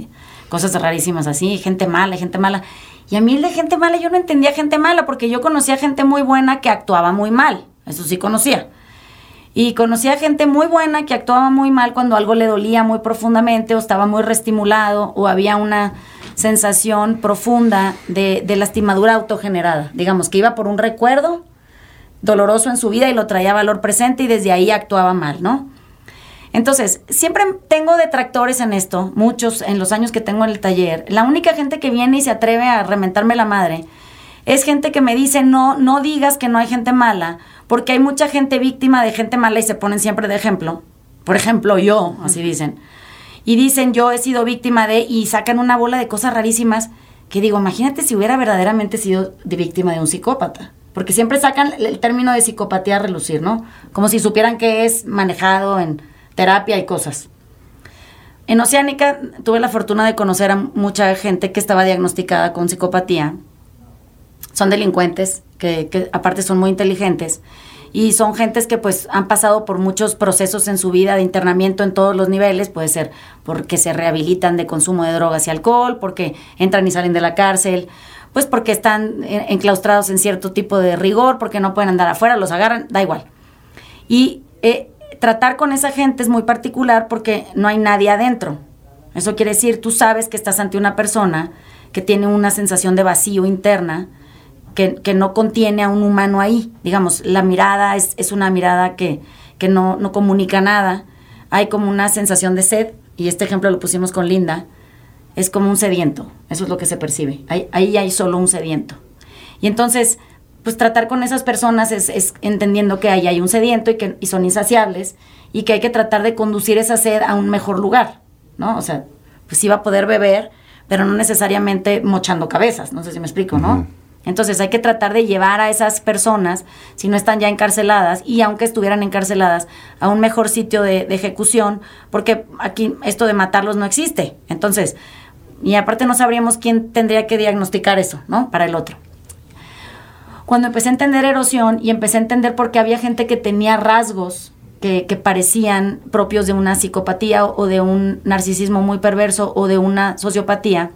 [SPEAKER 2] cosas rarísimas así, gente mala, gente mala. Y a mí de gente mala yo no entendía gente mala porque yo conocía gente muy buena que actuaba muy mal, eso sí conocía. Y conocía gente muy buena que actuaba muy mal cuando algo le dolía muy profundamente o estaba muy reestimulado o había una sensación profunda de, lastimadura autogenerada. Digamos que iba por un recuerdo doloroso en su vida y lo traía valor presente y desde ahí actuaba mal, ¿no? Entonces, siempre tengo detractores en esto, muchos en los años que tengo en el taller. La única gente que viene y se atreve a reventarme la madre es gente que me dice, no, no digas que no hay gente mala, porque hay mucha gente víctima de gente mala y se ponen siempre de ejemplo. Por ejemplo, yo, así dicen. Y dicen, yo he sido víctima de, y sacan una bola de cosas rarísimas, que digo, imagínate si hubiera verdaderamente sido de víctima de un psicópata. Porque siempre sacan el término de psicopatía a relucir, ¿no? Como si supieran que es manejado en terapia y cosas. En Oceánica tuve la fortuna de conocer a mucha gente que estaba diagnosticada con psicopatía. Son delincuentes, que, aparte son muy inteligentes y son gentes que pues han pasado por muchos procesos en su vida de internamiento en todos los niveles, puede ser porque se rehabilitan de consumo de drogas y alcohol, porque entran y salen de la cárcel, pues porque están enclaustrados en cierto tipo de rigor, porque no pueden andar afuera, los agarran, da igual. Y eh, tratar con esa gente es muy particular porque no hay nadie adentro. Eso quiere decir, tú sabes que estás ante una persona que tiene una sensación de vacío interna, que, no contiene a un humano ahí. Digamos, la mirada es, es una mirada que, que no, no, comunica nada. Hay como una sensación de sed, y este ejemplo lo pusimos con Linda, es como un sediento, eso es lo que se percibe. Ahí, ahí hay solo un sediento. Y entonces, pues tratar con esas personas es, entendiendo que ahí hay un sediento y que y son insaciables y que hay que tratar de conducir esa sed a un mejor lugar, ¿no? O sea, pues sí va a poder beber, pero no necesariamente mochando cabezas, no sé si me explico, ¿no? Entonces hay que tratar de llevar a esas personas, si no están ya encarceladas, y aunque estuvieran encarceladas, a un mejor sitio de, ejecución, porque aquí esto de matarlos no existe. Entonces, y aparte no sabríamos quién tendría que diagnosticar eso, ¿no? Para el otro cuando empecé a entender erosión y empecé a entender por qué había gente que tenía rasgos que, parecían propios de una psicopatía o, de un narcisismo muy perverso o de una sociopatía,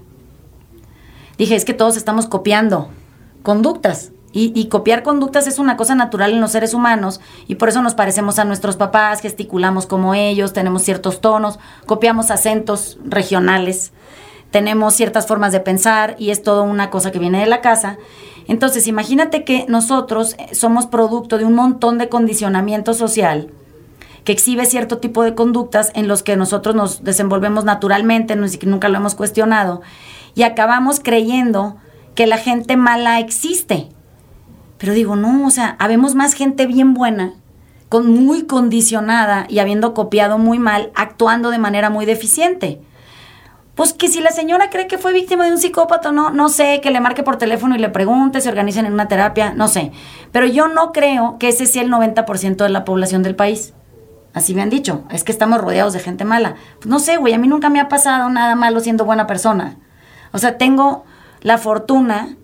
[SPEAKER 2] dije, es que todos estamos copiando conductas. Y, copiar conductas es una cosa natural en los seres humanos y por eso nos parecemos a nuestros papás, gesticulamos como ellos, tenemos ciertos tonos, copiamos acentos regionales, tenemos ciertas formas de pensar y es todo una cosa que viene de la casa. Entonces, imagínate que nosotros eh, somos producto de un montón de condicionamiento social que exhibe cierto tipo de conductas en los que nosotros nos desenvolvemos naturalmente, nunca lo hemos cuestionado, y acabamos creyendo que la gente mala existe. Pero digo, no, o sea, habemos más gente bien buena, con muy condicionada y habiendo copiado muy mal, actuando de manera muy deficiente. Pues que si la señora cree que fue víctima de un psicópata, no, no sé, que le marque por teléfono y le pregunte, se organicen en una terapia, no sé. Pero yo no creo que ese sea el 90% de la población del país. Así me han dicho, es que estamos rodeados de gente mala. Pues no sé, güey, a mí nunca me ha pasado nada malo siendo buena persona. O sea, tengo la fortuna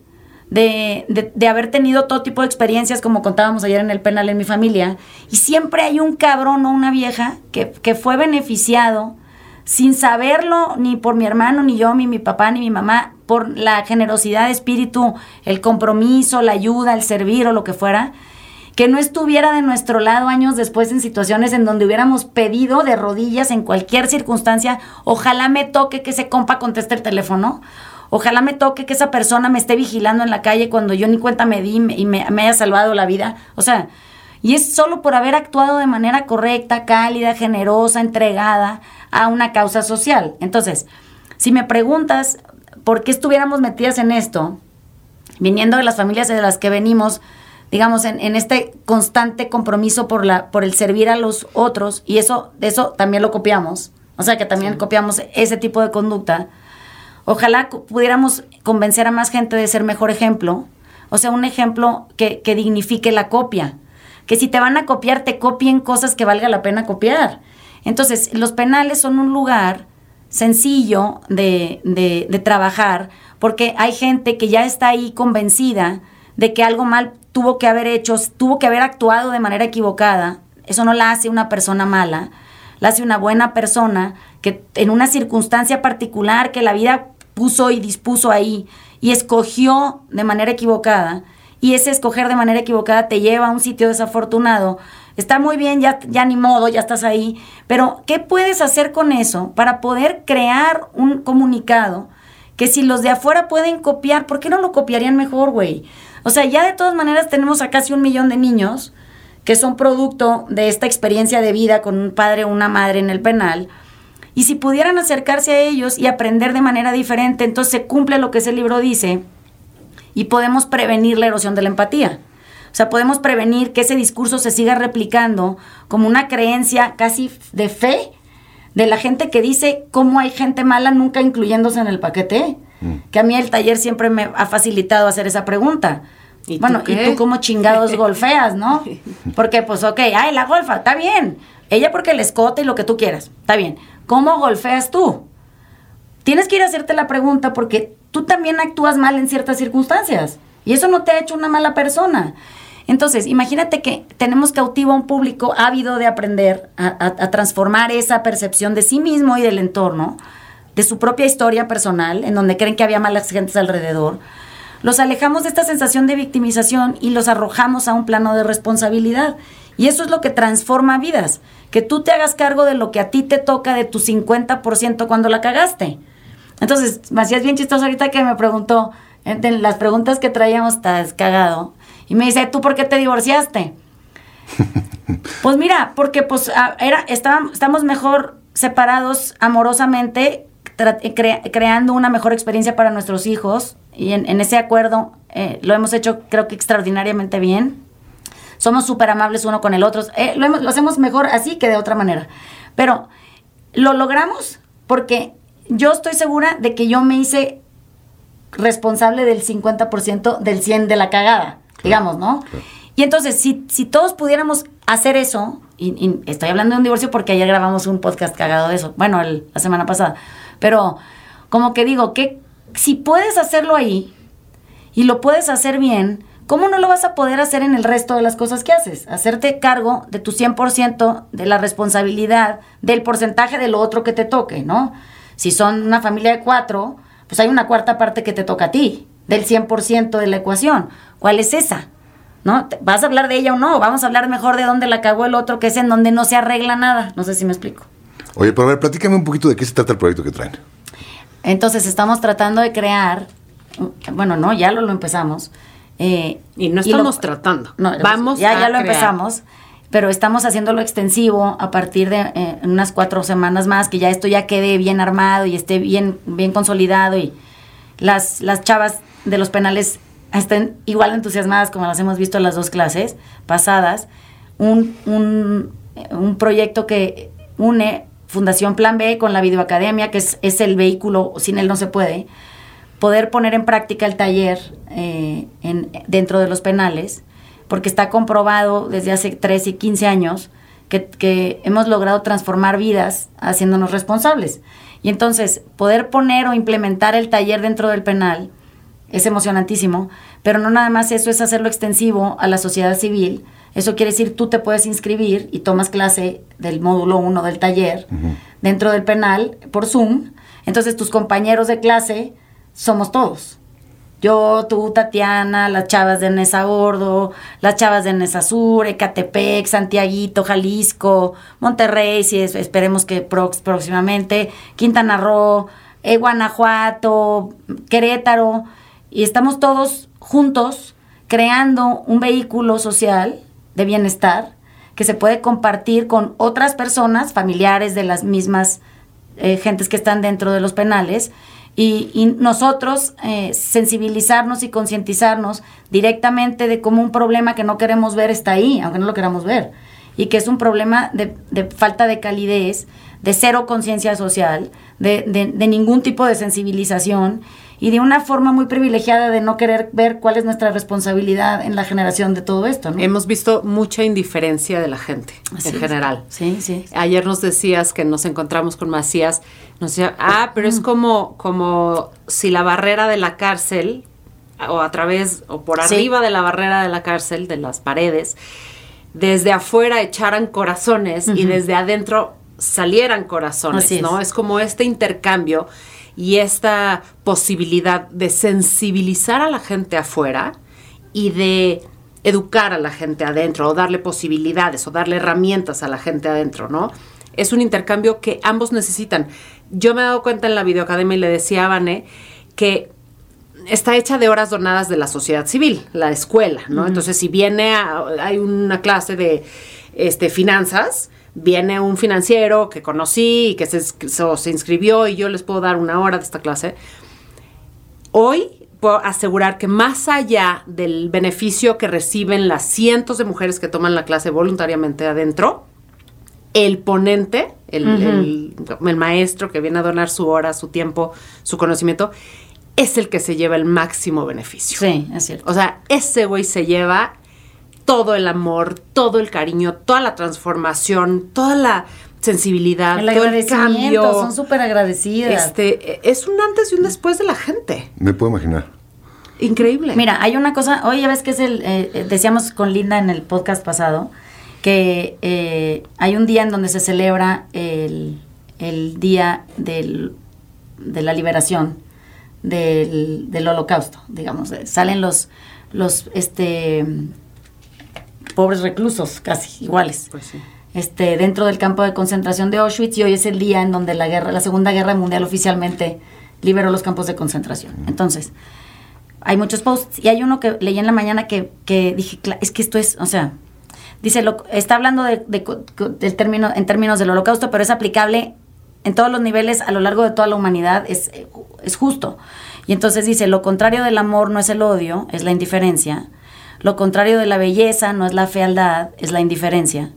[SPEAKER 2] de, de, haber tenido todo tipo de experiencias, como contábamos ayer en el penal en mi familia, y siempre hay un cabrón o una vieja que, que fue beneficiado sin saberlo ni por mi hermano, ni yo, ni mi papá, ni mi mamá, por la generosidad de espíritu, el compromiso, la ayuda, el servir o lo que fuera, que no estuviera de nuestro lado años después en situaciones en donde hubiéramos pedido de rodillas en cualquier circunstancia, ojalá me toque que ese compa conteste el teléfono, ojalá me toque que esa persona me esté vigilando en la calle cuando yo ni cuenta me di y me, me haya salvado la vida. O sea, y es solo por haber actuado de manera correcta, cálida, generosa, entregada a una causa social. Entonces, si me preguntas por qué estuviéramos metidas en esto, viniendo de las familias de las que venimos, digamos, en, este constante compromiso por, la, por el servir a los otros, y eso, eso también lo copiamos, o sea que también copiamos ese tipo de conducta, ojalá pudiéramos convencer a más gente de ser mejor ejemplo, o sea, un ejemplo que, que dignifique la copia, que si te van a copiar, te copien cosas que valga la pena copiar. Entonces, los penales son un lugar sencillo de, de, trabajar porque hay gente que ya está ahí convencida de que algo mal tuvo que haber hecho, tuvo que haber actuado de manera equivocada. Eso no la hace una persona mala. la hace una buena persona, que en una circunstancia particular que la vida puso y dispuso ahí y escogió de manera equivocada, y ese escoger de manera equivocada te lleva a un sitio desafortunado, está muy bien, ya, ya ni modo, ya estás ahí, pero ¿qué puedes hacer con eso para poder crear un comunicado que si los de afuera pueden copiar, ¿por qué no lo copiarían mejor, güey? O sea, ya de todas maneras tenemos a casi un millón de niños que son producto de esta experiencia de vida con un padre o una madre en el penal. Y si pudieran acercarse a ellos y aprender de manera diferente, entonces se cumple lo que ese libro dice y podemos prevenir la erosión de la empatía. O sea, podemos prevenir que ese discurso se siga replicando como una creencia casi de fe de la gente que dice cómo hay gente mala nunca incluyéndose en el paquete. Mm. Que a mí el taller siempre me ha facilitado hacer esa pregunta. ¿Y bueno, ¿y tú cómo chingados *laughs* golfeas, no? Porque, pues, ok, ay, la golfa, está bien. Ella porque el escote y lo que tú quieras, está bien. ¿Cómo golfeas tú? Tienes que ir a hacerte la pregunta porque tú también actúas mal en ciertas circunstancias. Y eso no te ha hecho una mala persona. Entonces, imagínate que tenemos cautivo a un público ávido de aprender a, transformar esa percepción de sí mismo y del entorno, de su propia historia personal, en donde creen que había malas gentes alrededor. Los alejamos de esta sensación de victimización y los arrojamos a un plano de responsabilidad. Y eso es lo que transforma vidas. Que tú te hagas cargo de lo que a ti te toca de tu 50% cuando la cagaste. Entonces, me hacías bien chistoso ahorita que me preguntó, en las preguntas que traíamos, estás cagado. Y me dice, ¿tú por qué te divorciaste? *laughs* pues mira, porque pues era, estábamos, estamos mejor separados amorosamente, creando una mejor experiencia para nuestros hijos. Y en, ese acuerdo eh, lo hemos hecho creo que extraordinariamente bien. Somos súper amables uno con el otro. Eh, lo, lo hacemos mejor así que de otra manera. Pero lo logramos porque yo estoy segura de que yo me hice responsable del 50% del 100% de la cagada digamos, ¿no? Y entonces, si, si todos pudiéramos hacer eso, y, estoy hablando de un divorcio porque ayer grabamos un podcast cagado de eso, bueno, la semana pasada, pero como que digo, que si puedes hacerlo ahí y lo puedes hacer bien, ¿cómo no lo vas a poder hacer en el resto de las cosas que haces? Hacerte cargo de tu 100% de la responsabilidad del porcentaje de lo otro que te toque, ¿no? Si son una familia de cuatro, pues hay una cuarta parte que te toca a ti, del 100% de la ecuación. ¿Cuál es esa? ¿No? ¿Vas a hablar de ella o no? Vamos a hablar mejor de dónde la cagó el otro, que es en donde no se arregla nada. No sé si me explico.
[SPEAKER 3] Oye, pero a ver, platícame un poquito de qué se trata el proyecto que traen.
[SPEAKER 2] Entonces, estamos tratando de crear, bueno, no, ya lo, lo empezamos.
[SPEAKER 4] Eh, y no estamos tratando.
[SPEAKER 2] No, Vamos ya, ya lo empezamos, pero estamos haciéndolo extensivo a partir de eh, unas cuatro semanas más, que ya esto ya quede bien armado y esté bien, bien consolidado y las, las chavas de los penales estén igual entusiasmadas como las hemos visto en las dos clases pasadas, un, un, proyecto que une Fundación Plan B con la Videoacademia, que es, es, el vehículo, sin él no se puede, poder poner en práctica el taller eh, en, dentro de los penales, porque está comprobado desde hace 13 y 15 años que, que hemos logrado transformar vidas haciéndonos responsables. Y entonces, poder poner o implementar el taller dentro del penal es emocionantísimo, pero no nada más eso es hacerlo extensivo a la sociedad civil. Eso quiere decir tú te puedes inscribir y tomas clase del módulo 1 del taller dentro del penal por Zoom. Entonces tus compañeros de clase somos todos. Yo, tú, Tatiana, las chavas de Nesa Gordo, las chavas de Nesa Sur, Ecatepec, Santiaguito, Jalisco, Monterrey, si esperemos que próximamente, Quintana Roo, eh, Guanajuato, Querétaro y estamos todos juntos creando un vehículo social de bienestar que se puede compartir con otras personas, familiares de las mismas eh, gentes que están dentro de los penales, y, nosotros eh, sensibilizarnos y concientizarnos directamente de cómo un problema que no queremos ver está ahí, aunque no lo queramos ver, y que es un problema de, falta de calidez, de cero conciencia social, de, de ningún tipo de sensibilización y de una forma muy privilegiada de no querer ver cuál es nuestra responsabilidad en la generación de todo esto. ¿no?
[SPEAKER 4] Hemos visto mucha indiferencia de la gente en general.
[SPEAKER 2] Sí, sí.
[SPEAKER 4] Ayer nos decías que nos encontramos con Macías, nos decía, ah, pero es como, como si la barrera de la cárcel, o a través, o por arriba de la barrera de la cárcel, de las paredes, desde afuera echaran corazones y desde adentro salieran corazones,
[SPEAKER 2] Así es.
[SPEAKER 4] ¿no? Es como este intercambio y esta posibilidad de sensibilizar a la gente afuera y de educar a la gente adentro o darle posibilidades o darle herramientas a la gente adentro, ¿no? Es un intercambio que ambos necesitan. Yo me he dado cuenta en la videoacademia y le decía a Vane que está hecha de horas donadas de la sociedad civil, la escuela, ¿no? Entonces, si viene, a- hay una clase de este, finanzas, viene un financiero que conocí y que se, se- se inscribió y yo les puedo dar una hora de esta clase. Hoy puedo asegurar que más allá del beneficio que reciben las cientos de mujeres que toman la clase voluntariamente adentro, el ponente, el, el- el maestro que viene a donar su hora, su tiempo, su conocimiento, es el que se lleva el máximo beneficio.
[SPEAKER 2] Sí, es cierto.
[SPEAKER 4] O sea, ese güey se lleva todo el amor, todo el cariño, toda la transformación, toda la sensibilidad,
[SPEAKER 2] El
[SPEAKER 4] todo el
[SPEAKER 2] agradecimiento,
[SPEAKER 4] cambio.
[SPEAKER 2] son súper agradecidas.
[SPEAKER 4] Este, es un antes y un después de la gente.
[SPEAKER 3] Me puedo imaginar.
[SPEAKER 4] Increíble.
[SPEAKER 2] Mira, hay una cosa, oye, ya ves que es el, eh, eh, decíamos con Linda en el podcast pasado, que eh, hay un día en donde se celebra el, el día del, de la liberación del, del holocausto, digamos. Salen los, los este, pobres reclusos, casi iguales.
[SPEAKER 4] Pues sí.
[SPEAKER 2] este, dentro del campo de concentración de Auschwitz y hoy es el día en donde la guerra, la Segunda Guerra Mundial oficialmente liberó los campos de concentración. Entonces, hay muchos posts y hay uno que leí en la mañana que, que dije, "Cla- es que esto es, o sea, dice, lo, está hablando de, de del término, en términos del holocausto, pero es aplicable en todos los niveles a lo largo de toda la humanidad, es, es justo. Y entonces dice, lo contrario del amor no es el odio, es la indiferencia. Lo contrario de la belleza no es la fealdad, es la indiferencia.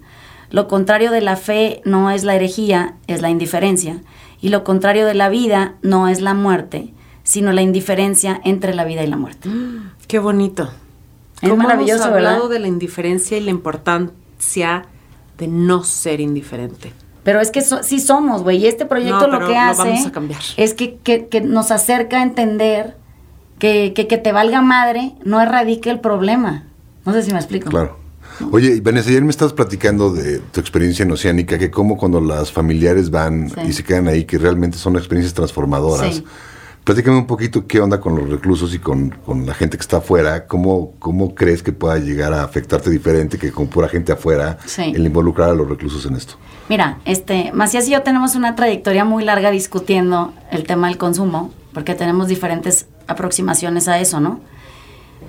[SPEAKER 2] Lo contrario de la fe no es la herejía, es la indiferencia. Y lo contrario de la vida no es la muerte, sino la indiferencia entre la vida y la muerte. *gasps*
[SPEAKER 4] Qué bonito.
[SPEAKER 2] Es
[SPEAKER 4] ¿Cómo
[SPEAKER 2] maravilloso,
[SPEAKER 4] hemos hablado
[SPEAKER 2] ¿verdad?
[SPEAKER 4] de la indiferencia y la importancia de no ser indiferente.
[SPEAKER 2] Pero es que so- sí somos, güey. Y este proyecto
[SPEAKER 4] No,
[SPEAKER 2] lo que
[SPEAKER 4] lo
[SPEAKER 2] hace
[SPEAKER 4] vamos a cambiar.
[SPEAKER 2] es que, que- que nos acerca a entender que, que que te valga madre no erradique el problema. No sé si me explico.
[SPEAKER 3] Claro. Oye, y Vanessa, ayer me estás platicando de tu experiencia en Oceánica, que como cuando las familiares van
[SPEAKER 2] Sí.
[SPEAKER 3] y se quedan ahí, que realmente son experiencias transformadoras.
[SPEAKER 2] Sí.
[SPEAKER 3] Platícame un poquito qué onda con los reclusos y con, con la gente que está afuera. ¿Cómo, ¿Cómo crees que pueda llegar a afectarte diferente que con pura gente afuera
[SPEAKER 2] Sí.
[SPEAKER 3] el involucrar a los reclusos en esto?
[SPEAKER 2] Mira, este, Macías y yo tenemos una trayectoria muy larga discutiendo el tema del consumo, porque tenemos diferentes aproximaciones a eso, ¿no?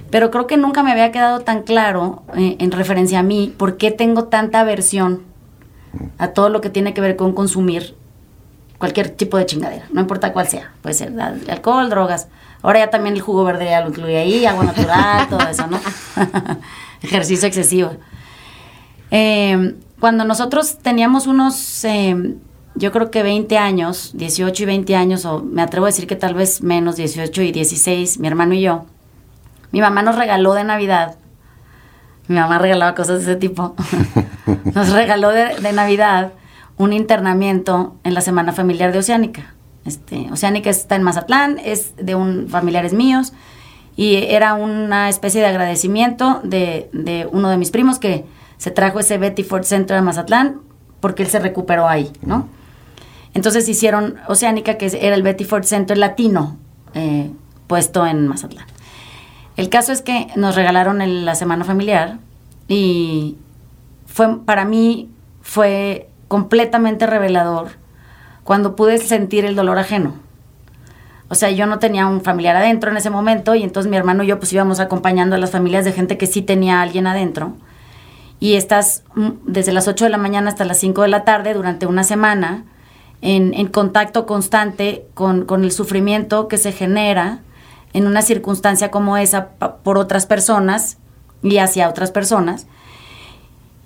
[SPEAKER 2] Pero creo que nunca me había quedado tan claro eh, en referencia a mí por qué tengo tanta aversión a todo lo que tiene que ver con consumir cualquier tipo de chingadera, no importa cuál sea. Puede ser alcohol, drogas. Ahora ya también el jugo verde ya lo incluye ahí, agua natural, *laughs* todo eso, ¿no? *laughs* Ejercicio excesivo. Eh, cuando nosotros teníamos unos, eh, yo creo que 20 años, 18 y 20 años, o me atrevo a decir que tal vez menos, 18 y 16, mi hermano y yo, mi mamá nos regaló de Navidad, mi mamá regalaba cosas de ese tipo, *laughs* nos regaló de, de Navidad un internamiento en la Semana Familiar de Oceánica. Este, Oceánica está en Mazatlán, es de un familiares míos y era una especie de agradecimiento de, de uno de mis primos que se trajo ese Betty Ford Center a Mazatlán porque él se recuperó ahí, ¿no? Entonces hicieron Oceánica, que era el Betty Ford Center latino, eh, puesto en Mazatlán. El caso es que nos regalaron el- la semana familiar y fue para mí fue completamente revelador cuando pude sentir el dolor ajeno. O sea, yo no tenía un familiar adentro en ese momento y entonces mi hermano y yo pues íbamos acompañando a las familias de gente que sí tenía alguien adentro. Y estás mm, desde las 8 de la mañana hasta las 5 de la tarde durante una semana en, contacto constante con, con el sufrimiento que se genera en una circunstancia como esa por otras personas y hacia otras personas.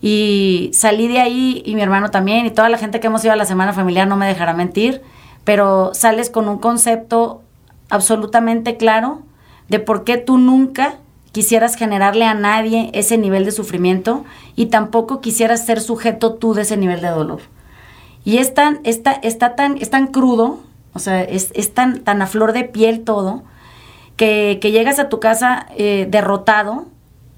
[SPEAKER 2] Y salí de ahí y mi hermano también y toda la gente que hemos ido a la semana familiar no me dejará mentir, pero sales con un concepto absolutamente claro de por qué tú nunca quisieras generarle a nadie ese nivel de sufrimiento y tampoco quisieras ser sujeto tú de ese nivel de dolor. Y es tan, está, está tan, es tan crudo, o sea, es, es tan, tan a flor de piel todo, que, que llegas a tu casa eh, derrotado,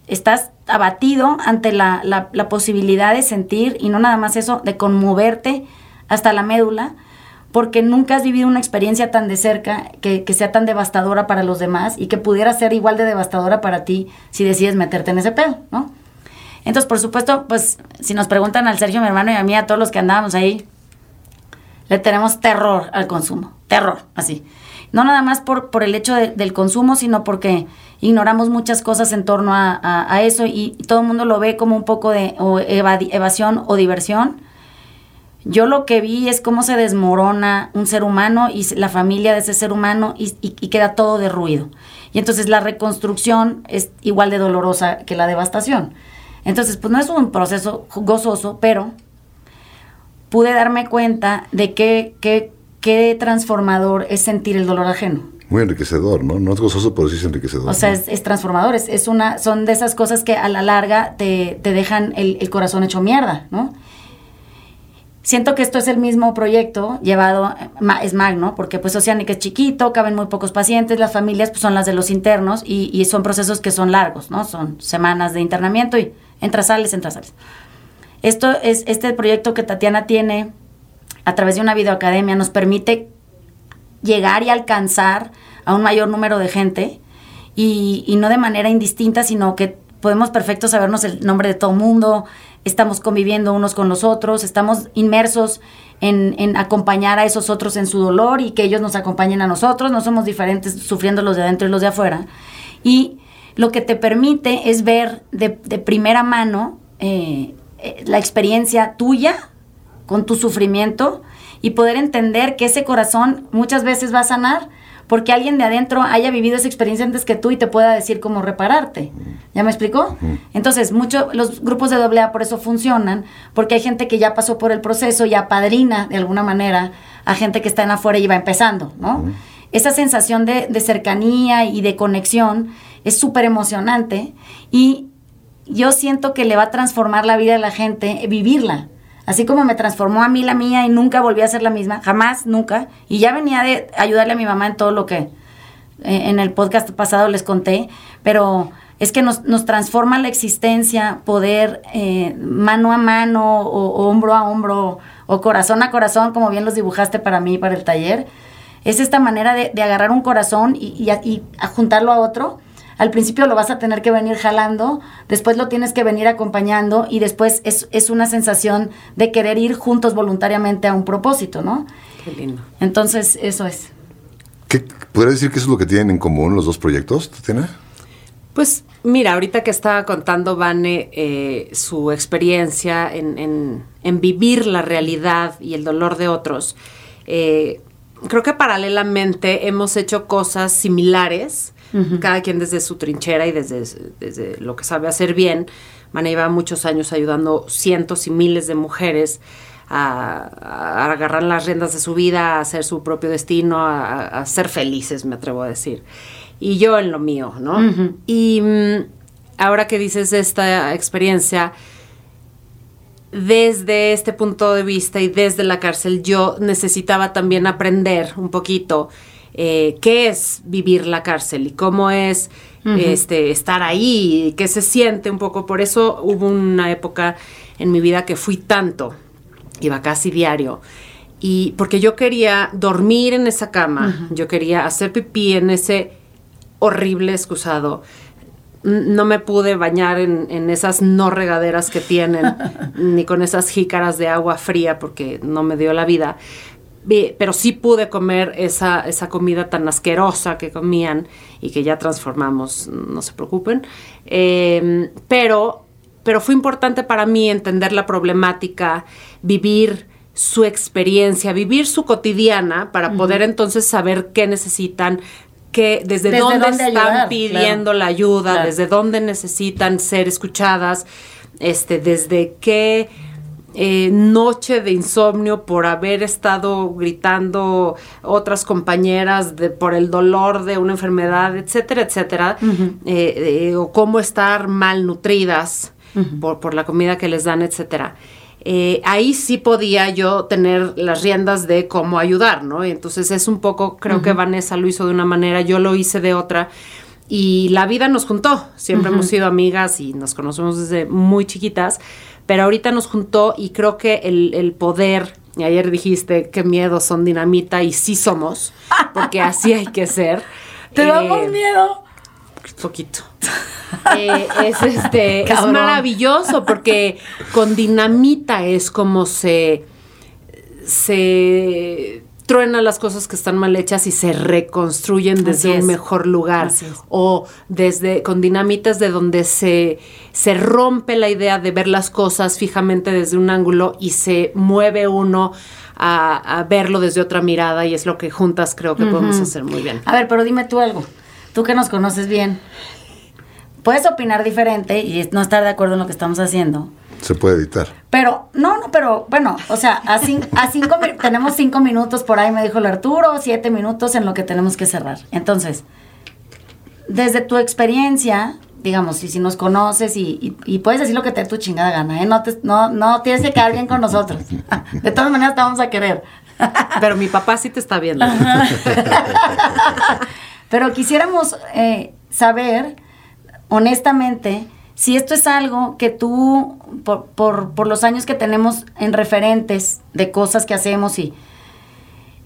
[SPEAKER 2] estás abatido ante la, la- la posibilidad de sentir, y no nada más eso, de conmoverte hasta la médula, porque nunca has vivido una experiencia tan de cerca que, que, sea tan devastadora para los demás y que pudiera ser igual de devastadora para ti si decides meterte en ese pedo, ¿no? Entonces, por supuesto, pues si nos preguntan al Sergio, mi hermano y a mí, a todos los que andábamos ahí, le tenemos terror al consumo, terror, así. No nada más por, por el hecho del consumo, sino porque ignoramos muchas cosas en torno a, eso y, todo el mundo lo ve como un poco de evasión o diversión yo lo que vi es cómo se desmorona un ser humano y la familia de ese ser humano y, queda todo derruido. Y entonces la reconstrucción es igual de dolorosa que la devastación. Entonces, pues no es un proceso gozoso, pero pude darme cuenta de qué, qué, qué transformador es sentir el dolor ajeno.
[SPEAKER 3] Muy enriquecedor, ¿no? No es gozoso, pero sí es enriquecedor.
[SPEAKER 2] O sea, es, transformador. Es, una, son de esas cosas que a la larga te, te dejan el, el, corazón hecho mierda, ¿no? Siento que esto es el mismo proyecto llevado, es magno, porque pues Oceánica es chiquito, caben muy pocos pacientes, las familias pues, son las de los internos y, son procesos que son largos, ¿no? Son semanas de internamiento y entra sales, entra sales. Esto es, este proyecto que Tatiana tiene a través de una videoacademia nos permite llegar y alcanzar a un mayor número de gente y, no de manera indistinta, sino que podemos perfecto sabernos el nombre de todo mundo, estamos conviviendo unos con los otros, estamos inmersos en, acompañar a esos otros en su dolor y que ellos nos acompañen a nosotros, no somos diferentes sufriendo los de adentro y los de afuera. Y lo que te permite es ver de, primera mano eh, eh, la experiencia tuya con tu sufrimiento y poder entender que ese corazón muchas veces va a sanar porque alguien de adentro haya vivido esa experiencia antes que tú y te pueda decir cómo repararte. ¿Ya me explicó? Entonces, mucho, los grupos de AA por eso funcionan, porque hay gente que ya pasó por el proceso y apadrina de alguna manera a gente que está en afuera y va empezando, ¿no? Esa sensación de, de cercanía y de conexión es súper emocionante y yo siento que le va a transformar la vida de la gente vivirla. Así como me transformó a mí la mía y nunca volví a ser la misma, jamás, nunca. Y ya venía de ayudarle a mi mamá en todo lo que eh, en el podcast pasado les conté, pero es que nos, nos transforma la existencia, poder eh, mano a mano o, hombro a hombro o corazón a corazón, como bien los dibujaste para mí, para el taller. Es esta manera de, agarrar un corazón y, y, y juntarlo a otro al principio lo vas a tener que venir jalando, después lo tienes que venir acompañando y después es, una sensación de querer ir juntos voluntariamente a un propósito, ¿no?
[SPEAKER 4] Qué lindo.
[SPEAKER 2] Entonces, eso es.
[SPEAKER 3] ¿Qué, ¿Podrías decir que eso es lo que tienen en común los dos proyectos, Tatiana?
[SPEAKER 4] Pues mira, ahorita que estaba contando Vane eh, su experiencia en, vivir la realidad y el dolor de otros, eh, creo que paralelamente hemos hecho cosas similares cada quien desde su trinchera y desde, desde lo que sabe hacer bien. Mana lleva muchos años ayudando cientos y miles de mujeres a, agarrar las riendas de su vida, a hacer su propio destino, a, ser felices, me atrevo a decir. Y yo en lo mío, ¿no? Y mm, ahora que dices esta experiencia, desde este punto de vista y desde la cárcel, yo necesitaba también aprender un poquito eh, qué es vivir la cárcel y cómo es este, estar ahí, qué se siente un poco. Por eso hubo una época en mi vida que fui tanto, iba casi diario. Y porque yo quería dormir en esa cama, yo quería hacer pipí en ese horrible excusado. No me pude bañar en, en esas no regaderas que tienen, *laughs* ni con esas jícaras de agua fría porque no me dio la vida pero sí pude comer esa, esa comida tan asquerosa que comían y que ya transformamos, no se preocupen. Em, pero, pero fue importante para mí entender la problemática, vivir su experiencia, vivir su cotidiana para poder entonces saber qué necesitan, que desde, dónde, están pidiendo la ayuda, desde dónde necesitan ser escuchadas, este, desde qué eh, noche de insomnio por haber estado gritando otras compañeras de, por el dolor de una enfermedad, etcétera, etcétera, eh, eh, o cómo estar malnutridas por, por, la comida que les dan, etcétera. ahí sí podía yo tener las riendas de cómo ayudar, ¿no? Y entonces es un poco, creo que Vanessa lo hizo de una manera, yo lo hice de otra. Y la vida nos juntó, siempre hemos sido amigas y nos conocemos desde muy chiquitas, pero ahorita nos juntó y creo que el, poder Y ayer dijiste qué miedo son dinamita y sí somos, porque así hay que ser. *laughs*
[SPEAKER 2] ¿Te
[SPEAKER 4] Eh,
[SPEAKER 2] damos miedo?
[SPEAKER 4] poquito. Eh, es este *laughs* es maravilloso porque con dinamita es como se se truenan las cosas que están mal hechas y se reconstruyen desde un mejor lugar o desde con dinamita es de donde se se rompe la idea de ver las cosas fijamente desde un ángulo y se mueve uno a, a verlo desde otra mirada y es lo que juntas creo que podemos hacer muy bien.
[SPEAKER 2] A ver, pero dime tú algo. Tú que nos conoces bien. Puedes opinar diferente y no estar de acuerdo en lo que estamos haciendo.
[SPEAKER 3] Se puede editar.
[SPEAKER 2] Pero, no, no, pero bueno, o sea, a, cin- a cinco, tenemos cinco minutos por ahí, me dijo el Arturo, siete minutos en lo que tenemos que cerrar. Entonces, desde tu experiencia, digamos, y si nos conoces y, y- y puedes decir lo que te dé tu chingada gana, ¿eh? No, te- no, no tienes que quedar bien con nosotros. *laughs* De todas maneras te vamos a querer. *laughs*
[SPEAKER 4] Pero mi papá sí te está viendo. *laughs*
[SPEAKER 2] Pero quisiéramos eh, saber, honestamente, si esto es algo que tú, por, por, los años que tenemos en referentes de cosas que hacemos y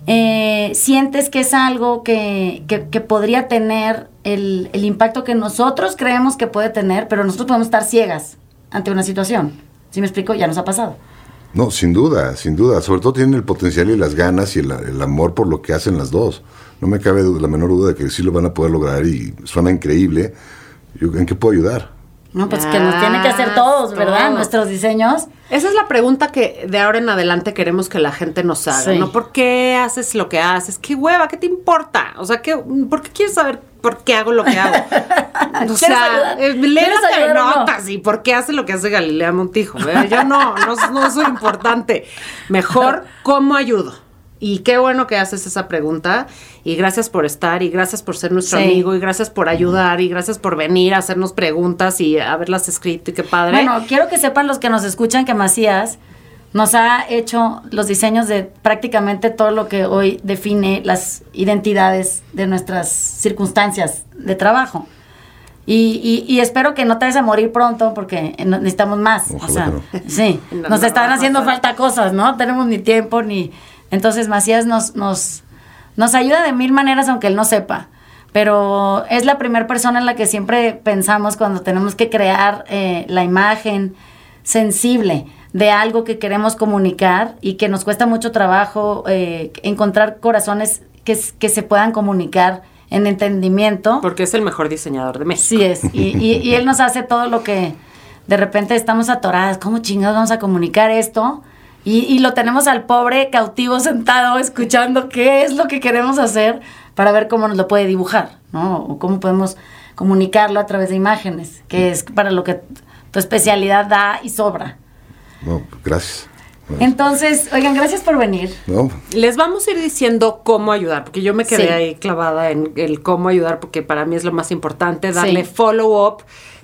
[SPEAKER 2] eh, sientes que es algo que, que- podría tener el, el impacto que nosotros creemos que puede tener, pero nosotros podemos estar ciegas ante una situación. ¿Sí me explico? Ya nos ha pasado.
[SPEAKER 3] No, sin duda, sin duda. Sobre todo tienen el potencial y las ganas y el, el amor por lo que hacen las dos. No me cabe la menor duda de que sí lo van a poder lograr y suena increíble. ¿En qué puedo ayudar?
[SPEAKER 2] No, pues que nos tienen que hacer todos, ¿verdad? Nuestros diseños.
[SPEAKER 4] Esa es la pregunta que de ahora en adelante queremos que la gente nos haga,
[SPEAKER 2] Sí.
[SPEAKER 4] ¿no? ¿Por qué haces lo que haces? ¿Qué hueva? ¿Qué te importa? O sea, ¿qué, ¿por qué quieres saber por qué hago lo que hago? *laughs* o
[SPEAKER 2] ¿Quieres
[SPEAKER 4] sea, eh,
[SPEAKER 2] ¿Quieres
[SPEAKER 4] léete
[SPEAKER 2] ayudar o no?
[SPEAKER 4] notas y por qué hace lo que hace Galilea Montijo. ¿verdad? Yo no, no, no soy importante. Mejor, *laughs* ¿cómo ayudo? Y qué bueno que haces esa pregunta. Y gracias por estar, y gracias por ser nuestro
[SPEAKER 2] Sí.
[SPEAKER 4] amigo, y gracias por ayudar, y gracias por venir a hacernos preguntas y haberlas escrito, y qué padre.
[SPEAKER 2] Bueno, quiero que sepan los que nos escuchan que Macías nos ha hecho los diseños de prácticamente todo lo que hoy define las identidades de nuestras circunstancias de trabajo. Y, y- y espero que no te vayas a morir pronto porque necesitamos más.
[SPEAKER 3] Ojalá
[SPEAKER 2] o sea,
[SPEAKER 3] no.
[SPEAKER 2] sí, *laughs*
[SPEAKER 4] No,
[SPEAKER 2] nos
[SPEAKER 4] no
[SPEAKER 2] están haciendo falta cosas, ¿no? No tenemos ni tiempo ni... Entonces Macías nos, nos, nos ayuda de mil maneras aunque él no sepa. Pero es la primera persona en la que siempre pensamos cuando tenemos que crear eh, la imagen sensible de algo que queremos comunicar y que nos cuesta mucho trabajo eh, encontrar corazones que, que se puedan comunicar en entendimiento.
[SPEAKER 4] Porque es el mejor diseñador de México.
[SPEAKER 2] Sí es. Y, y- y él nos hace todo lo que de repente estamos atoradas. ¿Cómo chingados vamos a comunicar esto? Y, y lo tenemos al pobre cautivo sentado escuchando qué es lo que queremos hacer para ver cómo nos lo puede dibujar, ¿no? O cómo podemos comunicarlo a través de imágenes, que es para lo que tu especialidad da y sobra.
[SPEAKER 3] No, gracias.
[SPEAKER 2] Entonces, oigan, gracias por venir.
[SPEAKER 3] no,
[SPEAKER 4] Les vamos a ir diciendo cómo ayudar, porque yo me quedé
[SPEAKER 2] Sí.
[SPEAKER 4] ahí clavada en el cómo ayudar, porque para mí es lo más importante, darle
[SPEAKER 2] Sí.
[SPEAKER 4] follow up.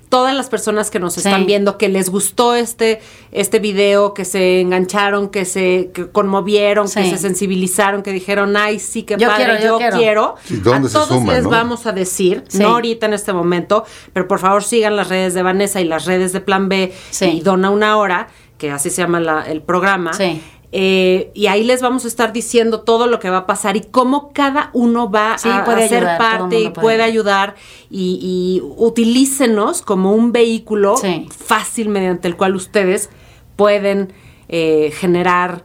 [SPEAKER 4] Todas las personas que nos
[SPEAKER 2] Sí.
[SPEAKER 4] están viendo, que les gustó este, este video, que se engancharon, que se que conmovieron, que se sensibilizaron, que dijeron, ay, sí, qué
[SPEAKER 2] Yo
[SPEAKER 4] padre,
[SPEAKER 2] quiero, yo
[SPEAKER 4] yo,
[SPEAKER 2] quiero".
[SPEAKER 4] quiero.
[SPEAKER 3] Sí, ¿dónde
[SPEAKER 4] a
[SPEAKER 3] se
[SPEAKER 4] todos les
[SPEAKER 3] no?
[SPEAKER 4] vamos a decir,
[SPEAKER 2] Sí.
[SPEAKER 4] no ahorita en este momento, pero por favor sigan las redes de Vanessa y las redes de Plan B
[SPEAKER 2] Sí.
[SPEAKER 4] y Dona Una Hora, que así se llama la- el programa.
[SPEAKER 2] Sí.
[SPEAKER 4] Eh, y ahí les vamos a estar diciendo todo lo que va a pasar y cómo cada uno va
[SPEAKER 2] Sí,
[SPEAKER 4] a,
[SPEAKER 2] puede
[SPEAKER 4] a ser
[SPEAKER 2] ayudar,
[SPEAKER 4] parte y
[SPEAKER 2] puede
[SPEAKER 4] puede ayudar y, y utilícenos como un vehículo
[SPEAKER 2] Sí.
[SPEAKER 4] fácil mediante el cual ustedes pueden eh, generar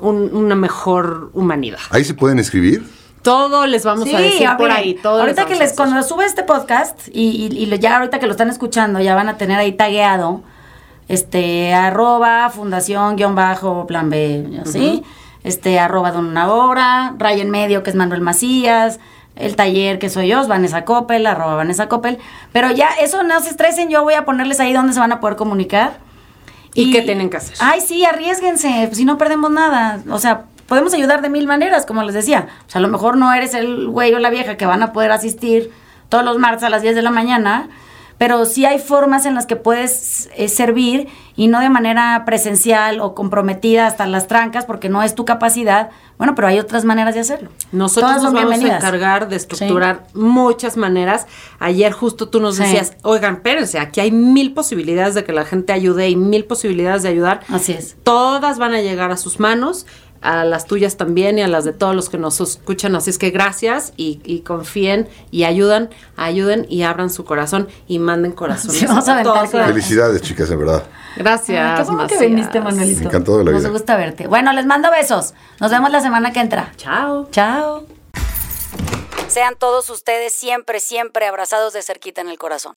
[SPEAKER 4] un- una mejor humanidad.
[SPEAKER 3] ahí se pueden escribir.
[SPEAKER 4] Todo les vamos a decir por
[SPEAKER 2] miren,
[SPEAKER 4] ahí. Todo
[SPEAKER 2] ahorita
[SPEAKER 4] les
[SPEAKER 2] que
[SPEAKER 4] a
[SPEAKER 2] les, cuando sube este podcast y, y- ya ahorita que lo están escuchando, ya van a tener ahí tagueado, este, arroba, fundación, guion bajo, plan B, así, este, arroba don una hora, raya en medio, que es Manuel Macías, el taller que soy yo, es Vanessa Coppel, arroba Vanessa Coppel, pero ya, eso no se estresen, yo voy a ponerles ahí donde se van a poder comunicar.
[SPEAKER 4] ¿Y qué tienen que hacer?
[SPEAKER 2] Ay, sí, arriesguense, si no perdemos nada. O sea, podemos ayudar de mil maneras, como les decía. O sea, a lo mejor no eres el güey o la vieja que van a poder asistir todos los martes a las 10 de la mañana, pero sí hay formas en las que puedes eh, servir y no de manera presencial o comprometida hasta las trancas porque no es tu capacidad. Bueno, pero hay otras maneras de hacerlo.
[SPEAKER 4] Nosotros
[SPEAKER 2] Todas
[SPEAKER 4] nos vamos a encargar de estructurar muchas maneras. Ayer justo tú nos
[SPEAKER 2] Sí.
[SPEAKER 4] decías, oigan, espérense, aquí hay mil posibilidades de que la gente ayude y mil posibilidades de ayudar.
[SPEAKER 2] Así es.
[SPEAKER 4] Todas van a llegar a sus manos, a las tuyas también y a las de todos los que nos escuchan. Así es que gracias y, y confíen y ayudan, ayuden y abran su corazón y manden corazones.
[SPEAKER 2] Sí, vamos a aventar
[SPEAKER 4] todos lados.
[SPEAKER 3] Felicidades, chicas, de verdad.
[SPEAKER 4] Gracias.
[SPEAKER 2] Ay, qué bueno que viniste, Manuelito.
[SPEAKER 3] Encantado de la
[SPEAKER 2] Nos
[SPEAKER 3] vida.
[SPEAKER 2] gusta verte. Bueno, les mando besos. Nos vemos la semana que entra.
[SPEAKER 4] Chao.
[SPEAKER 2] Chao. Sean todos ustedes siempre, siempre abrazados de cerquita en el corazón.